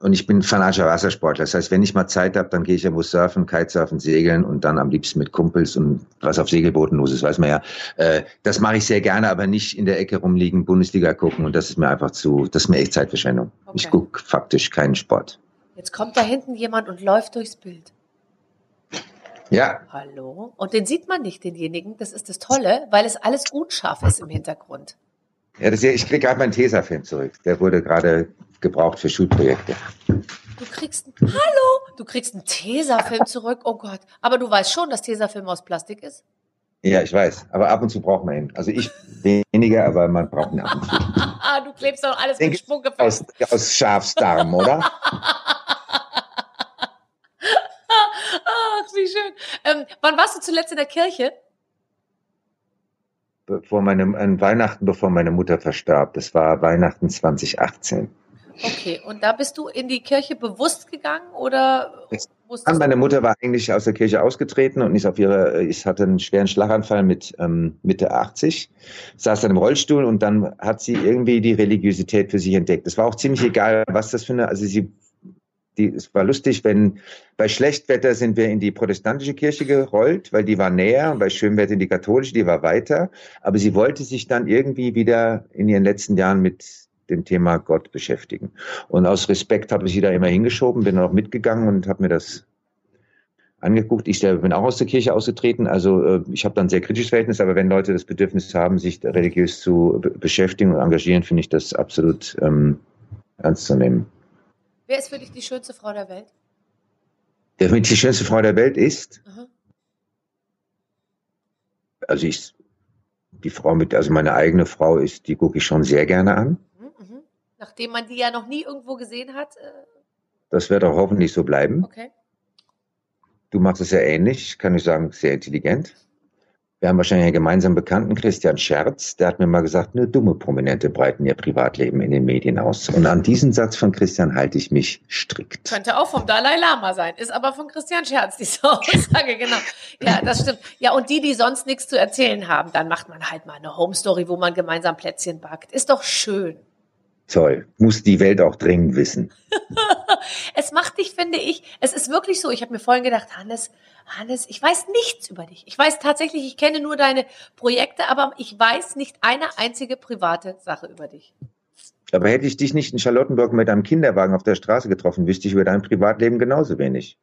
und ich bin fanatischer Wassersportler. Das heißt, wenn ich mal Zeit habe, dann gehe ich irgendwo surfen, Kitesurfen, segeln und dann am liebsten mit Kumpels und was auf Segelbooten los ist, weiß man ja. Äh, das mache ich sehr gerne, aber nicht in der Ecke rumliegen, Bundesliga gucken und das ist mir einfach zu, das ist mir echt Zeitverschwendung. Okay. Ich gucke faktisch keinen Sport. Jetzt kommt da hinten jemand und läuft durchs Bild. Ja. Hallo? Und den sieht man nicht, denjenigen. Das ist das Tolle, weil es alles unscharf ist im Hintergrund. Ja, das, ich kriege gerade meinen Tesafilm zurück. Der wurde gerade gebraucht für Schulprojekte. Du kriegst, hallo, du kriegst einen Tesafilm zurück. Oh Gott. Aber du weißt schon, dass Tesafilm aus Plastik ist? Ja, ich weiß. Aber ab und zu braucht man ihn. Also ich weniger, aber man braucht ihn ab und zu. ah, du klebst doch alles Den mit Schmuck aus, aus Schafsdarm, oder? Ach, wie schön. Ähm, wann warst du zuletzt in der Kirche? Vor meinem, an Weihnachten, bevor meine Mutter verstarb. Das war Weihnachten 2018. Okay, und da bist du in die Kirche bewusst gegangen oder wusstest Meine Mutter war eigentlich aus der Kirche ausgetreten und ist auf ihre, ich hatte einen schweren Schlaganfall mit ähm, Mitte 80, saß dann im Rollstuhl und dann hat sie irgendwie die Religiosität für sich entdeckt. Es war auch ziemlich egal, was das für eine, also sie die, es war lustig, wenn bei Schlechtwetter sind wir in die protestantische Kirche gerollt, weil die war näher, bei Schönwetter in die katholische, die war weiter. Aber sie wollte sich dann irgendwie wieder in ihren letzten Jahren mit dem Thema Gott beschäftigen. Und aus Respekt habe ich sie da immer hingeschoben, bin auch mitgegangen und habe mir das angeguckt. Ich selber bin auch aus der Kirche ausgetreten. Also äh, ich habe dann sehr kritisches Verhältnis, aber wenn Leute das Bedürfnis haben, sich religiös zu beschäftigen und engagieren, finde ich das absolut ähm, ernst zu nehmen. Wer ist für dich die schönste Frau der Welt? Der die schönste Frau der Welt ist? Aha. Also ich, die Frau mit, also meine eigene Frau ist, die gucke ich schon sehr gerne an. Mhm, mhm. Nachdem man die ja noch nie irgendwo gesehen hat. Äh das wird auch hoffentlich so bleiben. Okay. Du machst es ja ähnlich, kann ich sagen, sehr intelligent. Wir haben wahrscheinlich einen gemeinsamen Bekannten, Christian Scherz, der hat mir mal gesagt, nur dumme Prominente breiten ihr Privatleben in den Medien aus. Und an diesen Satz von Christian halte ich mich strikt. Könnte auch vom Dalai Lama sein, ist aber von Christian Scherz diese Aussage, genau. Ja, das stimmt. Ja, und die, die sonst nichts zu erzählen haben, dann macht man halt mal eine Home Story, wo man gemeinsam Plätzchen backt. Ist doch schön. Toll. Muss die Welt auch dringend wissen. es macht dich, finde ich, es ist wirklich so. Ich habe mir vorhin gedacht, Hannes, Hannes, ich weiß nichts über dich. Ich weiß tatsächlich, ich kenne nur deine Projekte, aber ich weiß nicht eine einzige private Sache über dich. Aber hätte ich dich nicht in Charlottenburg mit einem Kinderwagen auf der Straße getroffen, wüsste ich über dein Privatleben genauso wenig.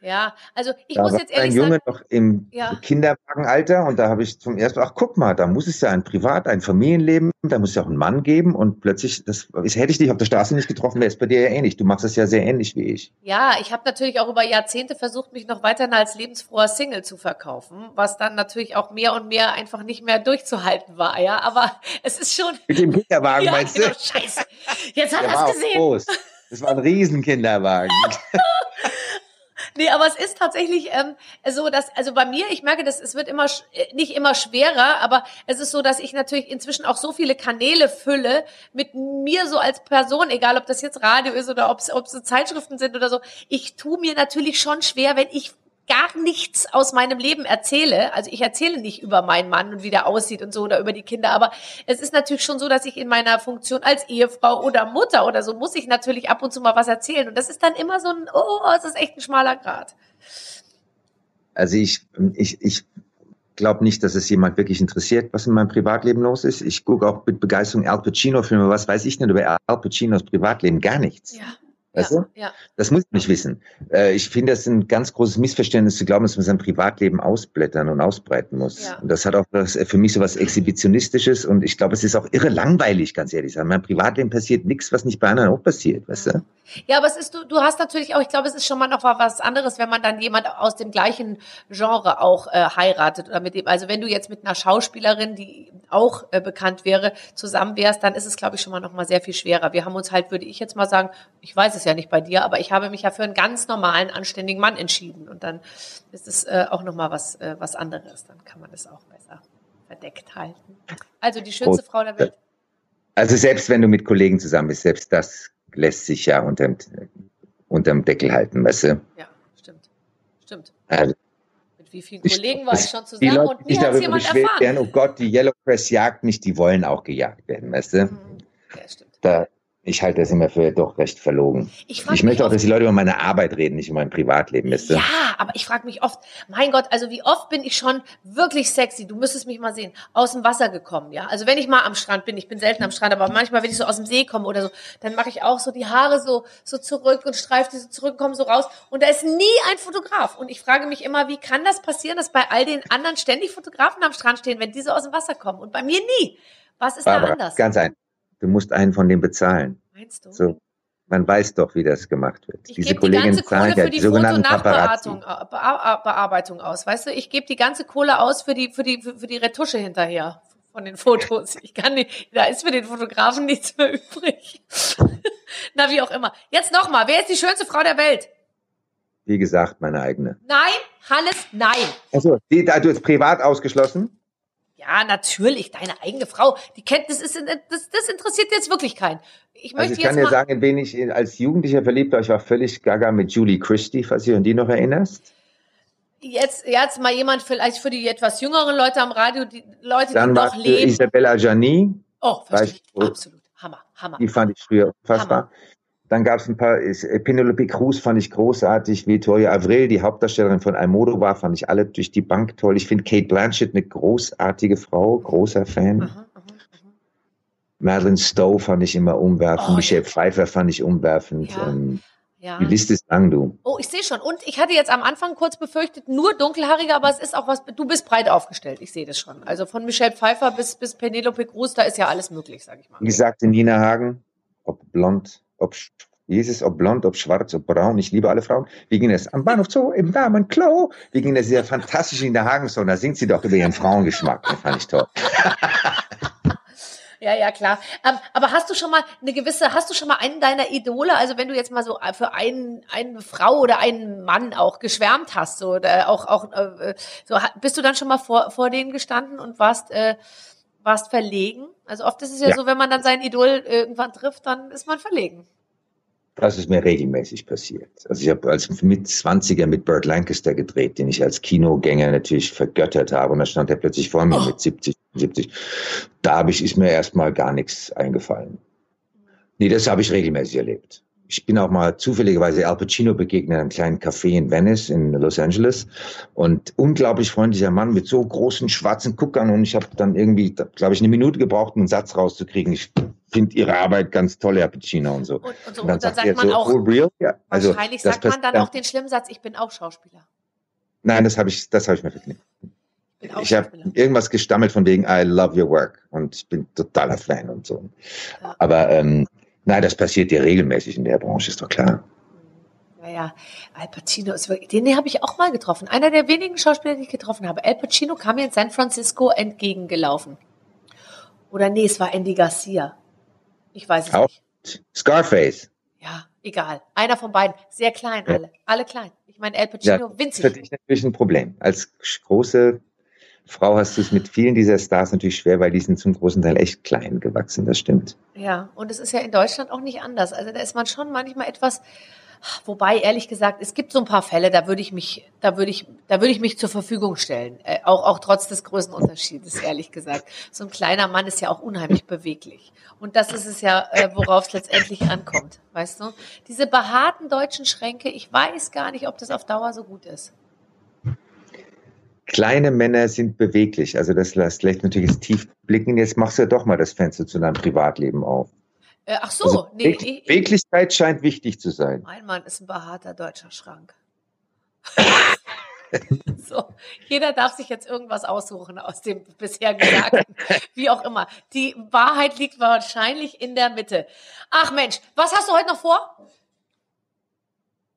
Ja, also ich da muss jetzt ehrlich ein Junge sagen, noch im ja. Kinderwagenalter und da habe ich zum ersten Mal, ach guck mal, da muss es ja ein Privat, ein Familienleben, da muss es ja auch einen Mann geben und plötzlich, das, das hätte ich dich auf der Straße nicht getroffen, wäre es bei dir ja ähnlich. Du machst es ja sehr ähnlich wie ich. Ja, ich habe natürlich auch über Jahrzehnte versucht, mich noch weiterhin als lebensfroher Single zu verkaufen, was dann natürlich auch mehr und mehr einfach nicht mehr durchzuhalten war, ja, aber es ist schon... Mit dem Kinderwagen ja, meinst genau, du? Scheiße, jetzt hat er es gesehen. Groß. Das war ein Riesenkinderwagen. Nee, aber es ist tatsächlich ähm, so, dass, also bei mir, ich merke, dass es wird immer äh, nicht immer schwerer, aber es ist so, dass ich natürlich inzwischen auch so viele Kanäle fülle mit mir so als Person, egal ob das jetzt Radio ist oder ob es Zeitschriften sind oder so. Ich tue mir natürlich schon schwer, wenn ich gar nichts aus meinem Leben erzähle. Also ich erzähle nicht über meinen Mann und wie der aussieht und so oder über die Kinder, aber es ist natürlich schon so, dass ich in meiner Funktion als Ehefrau oder Mutter oder so muss ich natürlich ab und zu mal was erzählen. Und das ist dann immer so ein, oh, es ist echt ein schmaler Grad. Also ich, ich, ich glaube nicht, dass es jemand wirklich interessiert, was in meinem Privatleben los ist. Ich gucke auch mit Begeisterung Al Pacino-Filme. Was weiß ich denn über Al Pacinos Privatleben? Gar nichts. Ja. Weißt ja, du? ja. Das muss man nicht wissen. Äh, ich finde, das ist ein ganz großes Missverständnis zu glauben, dass man sein Privatleben ausblättern und ausbreiten muss. Ja. Und das hat auch was, äh, für mich so was Exhibitionistisches und ich glaube, es ist auch irre langweilig, ganz ehrlich sagen. In meinem Privatleben passiert nichts, was nicht bei anderen auch passiert, weißt du? Ja, aber es ist, du, du hast natürlich auch, ich glaube, es ist schon mal noch was anderes, wenn man dann jemand aus dem gleichen Genre auch äh, heiratet oder mit dem, also wenn du jetzt mit einer Schauspielerin, die auch äh, bekannt wäre, zusammen wärst, dann ist es, glaube ich, schon mal noch mal sehr viel schwerer. Wir haben uns halt, würde ich jetzt mal sagen, ich weiß es ja nicht bei dir, aber ich habe mich ja für einen ganz normalen, anständigen Mann entschieden und dann ist es äh, auch noch mal was, äh, was anderes. Dann kann man das auch besser verdeckt halten. Also die schönste Frau der Welt. Also selbst wenn du mit Kollegen zusammen bist, selbst das lässt sich ja unterm, unterm Deckel halten, weißt du? Ja, stimmt. Stimmt. Also, Mit wie vielen Kollegen war ich schon zusammen Leute, und nie hat darüber jemand erfahren. oh Gott, die Yellow Press jagt mich, die wollen auch gejagt werden, weißt du? Mhm. Ja, stimmt. Da, ich halte das immer für doch recht verlogen. Ich, Ich möchte auch, dass die Leute über meine Arbeit reden, nicht über mein Privatleben, weißt? Ja, aber ich frage mich oft, mein Gott, also wie oft bin ich schon wirklich sexy, du müsstest mich mal sehen, aus dem Wasser gekommen, ja? Also wenn ich mal am Strand bin, ich bin selten am Strand, aber manchmal, wenn ich so aus dem See komme oder so, dann mache ich auch so die Haare so, so zurück und streife die so zurück, komme so raus und da ist nie ein Fotograf. Und ich frage mich immer, wie kann das passieren, dass bei all den anderen ständig Fotografen am Strand stehen, wenn diese aus dem Wasser kommen und bei mir nie? Was ist da Barbara, anders? ganz einfach. Du musst einen von denen bezahlen. Meinst du? So, man weiß doch, wie das gemacht wird. Ich Diese gebe die Kolleginnen ganze Kohle für die die sogenannten Paparazzi. Foto-Nachbearbeitung Bea- Bearbeitung aus. Weißt du, ich gebe die ganze Kohle aus für die, für die, für, die Retusche hinterher von den Fotos. Ich kann nicht, da ist für den Fotografen nichts mehr übrig. Na, wie auch immer. Jetzt nochmal. Wer ist die schönste Frau der Welt? Wie gesagt, meine eigene. Nein, Hannes, nein. Also, die, du jetzt privat ausgeschlossen? Ja, natürlich, deine eigene Frau. Die kennt, das ist, das, das interessiert jetzt wirklich keinen. Ich möchte Also ich jetzt kann dir sagen, in wen ich als Jugendlicher verliebt war. Ich war völlig gaga mit Julie Christie, falls du dich an die noch erinnerst. jetzt, jetzt mal jemand vielleicht für die etwas jüngeren Leute am Radio, die Leute, Dann die noch es leben. Isabella Gianni, Oh, verstehe ich. Absolut. Hammer, Hammer. die fand ich früher unfassbar. Dann gab es ein paar, äh, Penelope Cruz fand ich großartig, Victoria Avril, die Hauptdarstellerin von Almodovar, fand ich alle durch die Bank toll. Ich finde Kate Blanchett eine großartige Frau, großer Fan. Aha, aha, aha. Madeline Stowe fand ich immer umwerfend, Oh, Michelle Pfeiffer fand ich umwerfend. Ja. Ähm, Ja. die Liste ist lang, du. Oh, ich sehe schon. Und ich hatte jetzt am Anfang kurz befürchtet, nur dunkelhaarige, aber es ist auch was, du bist breit aufgestellt. Ich sehe das schon. Also von Michelle Pfeiffer bis, bis Penelope Cruz, da ist ja alles möglich, sag ich mal. Wie gesagt, in Nina Hagen, ob blond, ob es, ob blond, ob schwarz, ob braun, ich liebe alle Frauen. Wie ging das? Am Bahnhof Zoo, im Damenklo. Wie ging das? Dieser fantastische Nina Hagen-Song, da singt sie doch über ihren Frauengeschmack. Den fand ich toll. Ja, ja, klar. Ähm, aber hast du schon mal eine gewisse, hast du schon mal einen deiner Idole, also wenn du jetzt mal so für einen, eine Frau oder einen Mann auch geschwärmt hast, so, oder auch, auch, äh, so, bist du dann schon mal vor, vor denen gestanden und warst, äh, warst verlegen? Also oft ist es ja, Ja. so, wenn man dann sein Idol irgendwann trifft, dann ist man verlegen. Das ist mir regelmäßig passiert. Also ich habe als mit 20er mit Burt Lancaster gedreht, den ich als Kinogänger natürlich vergöttert habe. Und da stand er plötzlich vor mir Oh. mit 70, 70. Da habe ich, ist mir erstmal gar nichts eingefallen. Nee, das habe ich regelmäßig erlebt. Ich bin auch mal zufälligerweise Al Pacino begegnet in einem kleinen Café in Venice in Los Angeles und unglaublich freundlicher Mann mit so großen schwarzen Guckern und ich habe dann irgendwie, glaube ich, eine Minute gebraucht, einen Satz rauszukriegen. Ich finde Ihre Arbeit ganz toll, Herr Pacino und so. Und, und, so, Und dann, und dann sagt sagt man so, auch, oh, real? Ja, also, wahrscheinlich sagt man dann auch den schlimmen Satz, ich bin auch Schauspieler. Nein, das habe ich, das habe ich mir verknüpft. Ich habe irgendwas gestammelt von wegen I love your work und ich bin totaler Fan und so. Ja. Aber ähm, nein, das passiert dir regelmäßig in der Branche, ist doch klar. Ja, ja, Al Pacino ist wirklich, den habe ich auch mal getroffen. Einer der wenigen Schauspieler, die ich getroffen habe. Al Pacino kam mir in San Francisco entgegengelaufen. Oder nee, es war Andy Garcia. Ich weiß es Auch. nicht. Scarface. Ja, egal. Einer von beiden. Sehr klein Ja. alle. Alle klein. Ich meine, Al Ja, Pacino, Das ist winzig. für dich natürlich ein Problem. Als große Frau hast du es mit vielen dieser Stars natürlich schwer, weil die sind zum großen Teil echt klein gewachsen, das stimmt. Ja, und es ist ja in Deutschland auch nicht anders. Also da ist man schon manchmal etwas Wobei, ehrlich gesagt, es gibt so ein paar Fälle, da würde ich mich, da würde ich, da würde ich mich zur Verfügung stellen. Äh, auch, auch trotz des Größenunterschiedes, ehrlich gesagt. So ein kleiner Mann ist ja auch unheimlich beweglich. Und das ist es ja, äh, worauf es letztendlich ankommt. Weißt du? Diese behaarten deutschen Schränke, ich weiß gar nicht, ob das auf Dauer so gut ist. Kleine Männer sind beweglich. Also das lässt natürlich tief blicken. Jetzt machst du ja doch mal das Fenster zu deinem Privatleben auf. Äh, ach so, also, nee. Be Beweglichkeit scheint wichtig zu sein. Mein Mann ist ein behaarter deutscher Schrank. so, jeder darf sich jetzt irgendwas aussuchen aus dem bisher Gesagten. Wie auch immer. Die Wahrheit liegt wahrscheinlich in der Mitte. Ach Mensch, was hast du heute noch vor?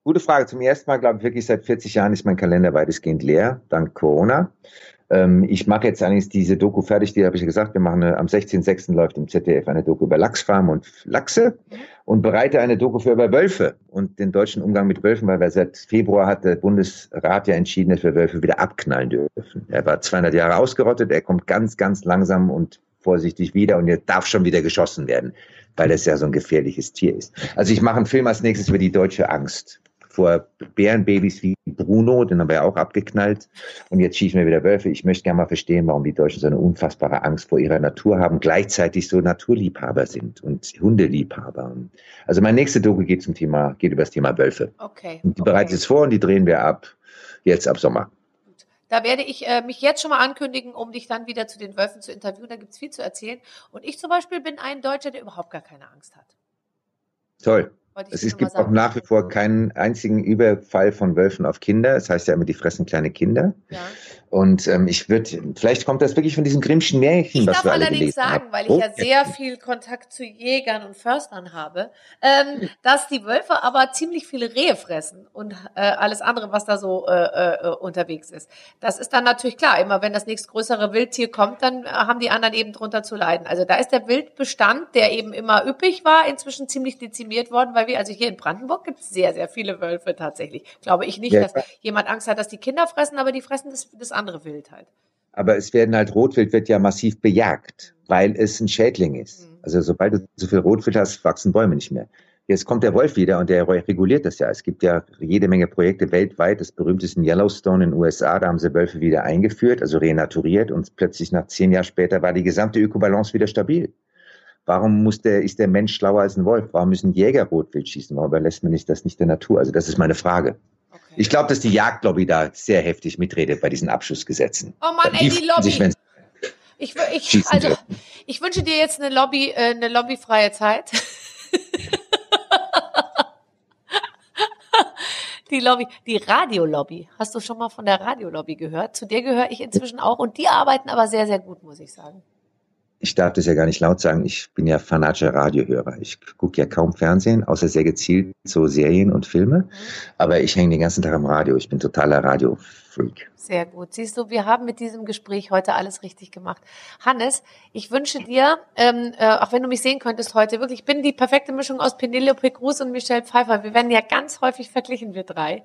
Gute Frage. Zum ersten Mal, glaube ich, wirklich seit 40 Jahren ist mein Kalender weitestgehend leer, dank Corona. Ähm, ich mache jetzt allerdings diese Doku fertig, die habe ich ja gesagt, wir machen eine, am 16.06. läuft im ZDF eine Doku über Lachsfarmen und Lachse und bereite eine Doku für über Wölfe und den deutschen Umgang mit Wölfen, weil wir seit Februar hat der Bundesrat ja entschieden, dass wir Wölfe wieder abknallen dürfen. Er war 200 Jahre ausgerottet, er kommt ganz, ganz langsam und vorsichtig wieder und jetzt darf schon wieder geschossen werden, weil es ja so ein gefährliches Tier ist. Also ich mache einen Film als nächstes über die deutsche Angst vor Bärenbabys wie Bruno, den haben wir ja auch abgeknallt. Und jetzt schießen wir wieder Wölfe. Ich möchte gerne mal verstehen, warum die Deutschen so eine unfassbare Angst vor ihrer Natur haben, gleichzeitig so Naturliebhaber sind und Hundeliebhaber. Also mein nächste Doku geht zum Thema, geht über das Thema Wölfe. Okay. Und die okay. bereite ich jetzt vor und die drehen wir ab, jetzt ab Sommer. Da werde ich äh, mich jetzt schon mal ankündigen, um dich dann wieder zu den Wölfen zu interviewen. Da gibt es viel zu erzählen. Und ich zum Beispiel bin ein Deutscher, der überhaupt gar keine Angst hat. Toll. Es ist, gibt auch nach wie vor keinen einzigen Überfall von Wölfen auf Kinder. Das heißt ja immer, die fressen kleine Kinder. Ja. Und ähm, ich würde, vielleicht kommt das wirklich von diesem Grimmschen Märchen, ich was wir alle allerdings sagen, haben. weil ich oh, ja sehr viel Kontakt zu Jägern und Förstern habe, ähm, dass die Wölfe aber ziemlich viele Rehe fressen und äh, alles andere, was da so äh, äh, unterwegs ist. Das ist dann natürlich klar. Immer wenn das nächstgrößere Wildtier kommt, dann haben die anderen eben drunter zu leiden. Also da ist der Wildbestand, der eben immer üppig war, inzwischen ziemlich dezimiert worden, weil wir, also hier in Brandenburg gibt es sehr, sehr viele Wölfe tatsächlich. Glaube ich nicht, ja, dass jemand Angst hat, dass die Kinder fressen, aber die fressen das, das andere Wild halt. Aber es werden halt, Rotwild wird ja massiv bejagt, weil es ein Schädling ist. Mhm. Also sobald du so viel Rotwild hast, wachsen Bäume nicht mehr. Jetzt kommt der Wolf wieder und der reguliert das ja. Es gibt ja jede Menge Projekte weltweit. Das berühmteste in Yellowstone in den USA, da haben sie Wölfe wieder eingeführt, also renaturiert und plötzlich nach zehn Jahren später war die gesamte Ökobalance wieder stabil. Warum muss der, ist der Mensch schlauer als ein Wolf? Warum müssen Jäger Rotwild schießen? Warum überlässt man nicht das nicht der Natur? Also das ist meine Frage. Ich glaube, dass die Jagdlobby da sehr heftig mitredet bei diesen Abschussgesetzen. Oh Mann, ey, die Lobby. Sich, ich, ich, also, ich wünsche dir jetzt eine Lobby, äh, eine lobbyfreie Zeit. die Lobby, die Radiolobby. Hast du schon mal von der Radiolobby gehört? Zu der gehöre ich inzwischen auch und die arbeiten aber sehr, sehr gut, muss ich sagen ich darf das ja gar nicht laut sagen, ich bin ja fanatischer Radiohörer. Ich gucke ja kaum Fernsehen, außer sehr gezielt so Serien und Filme. Aber ich hänge den ganzen Tag am Radio. Ich bin totaler Radiofreak. Sehr gut. Siehst du, wir haben mit diesem Gespräch heute alles richtig gemacht. Hannes, ich wünsche dir, ähm, äh, auch wenn du mich sehen könntest heute, wirklich, ich bin die perfekte Mischung aus Penelope Cruz und Michelle Pfeiffer. Wir werden ja ganz häufig verglichen, wir drei.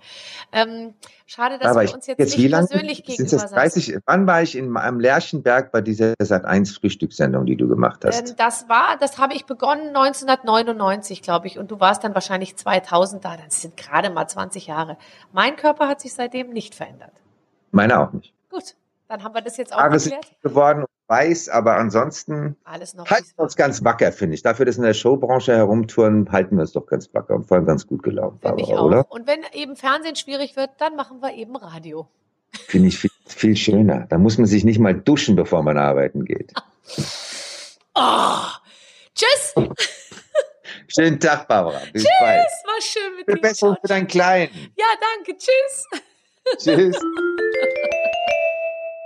Ähm, schade, dass Aber wir uns jetzt, jetzt nicht persönlich gegenüber das 30, Wann war ich in, am Lerchenberg bei dieser Sat 1 Frühstückssendung, die du gemacht hast? Ähm, das war, das habe ich begonnen 1999, glaube ich, und du warst dann wahrscheinlich 2000 da. Das sind gerade mal 20 Jahre. Mein Körper hat sich seitdem nicht verändert. Meine auch nicht. Gut, dann haben wir das jetzt auch Haare sind geworden weiß, aber ansonsten Alles noch halten wir uns ganz wacker, finde ich. Dafür, dass in der Showbranche herumtouren, halten wir uns doch ganz wacker und vor allem ganz gut gelaunt, Barbara, oder? Und wenn eben Fernsehen schwierig wird, dann machen wir eben Radio. Finde ich viel, viel schöner. Da muss man sich nicht mal duschen, bevor man arbeiten geht. Oh, tschüss. Schönen Tag, Barbara. Bis tschüss, bald. war schön mit dir. Besserung für deinen Kleinen. Ja, danke. Tschüss. Tschüss.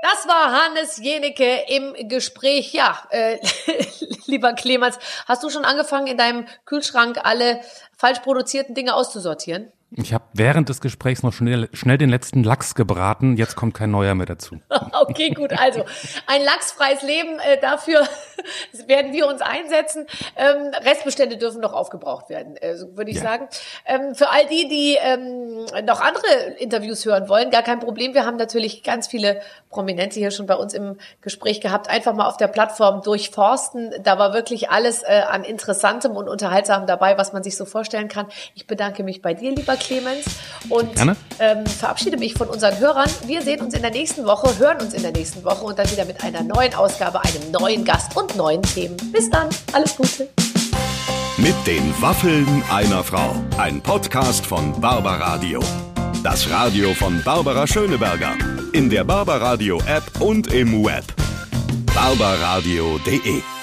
Das war Hannes Jenecke im Gespräch. Ja, äh, lieber Clemens, hast du schon angefangen, in deinem Kühlschrank alle falsch produzierten Dinge auszusortieren? Ich habe während des Gesprächs noch schnell, schnell den letzten Lachs gebraten. Jetzt kommt kein neuer mehr dazu. okay, gut. Also ein lachsfreies Leben, äh, dafür werden wir uns einsetzen. Ähm, Restbestände dürfen noch aufgebraucht werden, äh, würde ich ja. sagen. Ähm, für all die, die ähm, noch andere Interviews hören wollen, gar kein Problem. Wir haben natürlich ganz viele Prominente hier schon bei uns im Gespräch gehabt. Einfach mal auf der Plattform durchforsten. Da war wirklich alles äh, an Interessantem und Unterhaltsamem dabei, was man sich so vorstellen kann. Ich bedanke mich bei dir, lieber Clemens, und ähm, verabschiede mich von unseren Hörern. Wir sehen uns in der nächsten Woche, hören uns in der nächsten Woche und dann wieder mit einer neuen Ausgabe, einem neuen Gast und neuen Themen. Bis dann, alles Gute. Mit den Waffeln einer Frau. Ein Podcast von Barbaradio. Das Radio von Barbara Schöneberger. In der Barbaradio App und im Web. barbaradio.de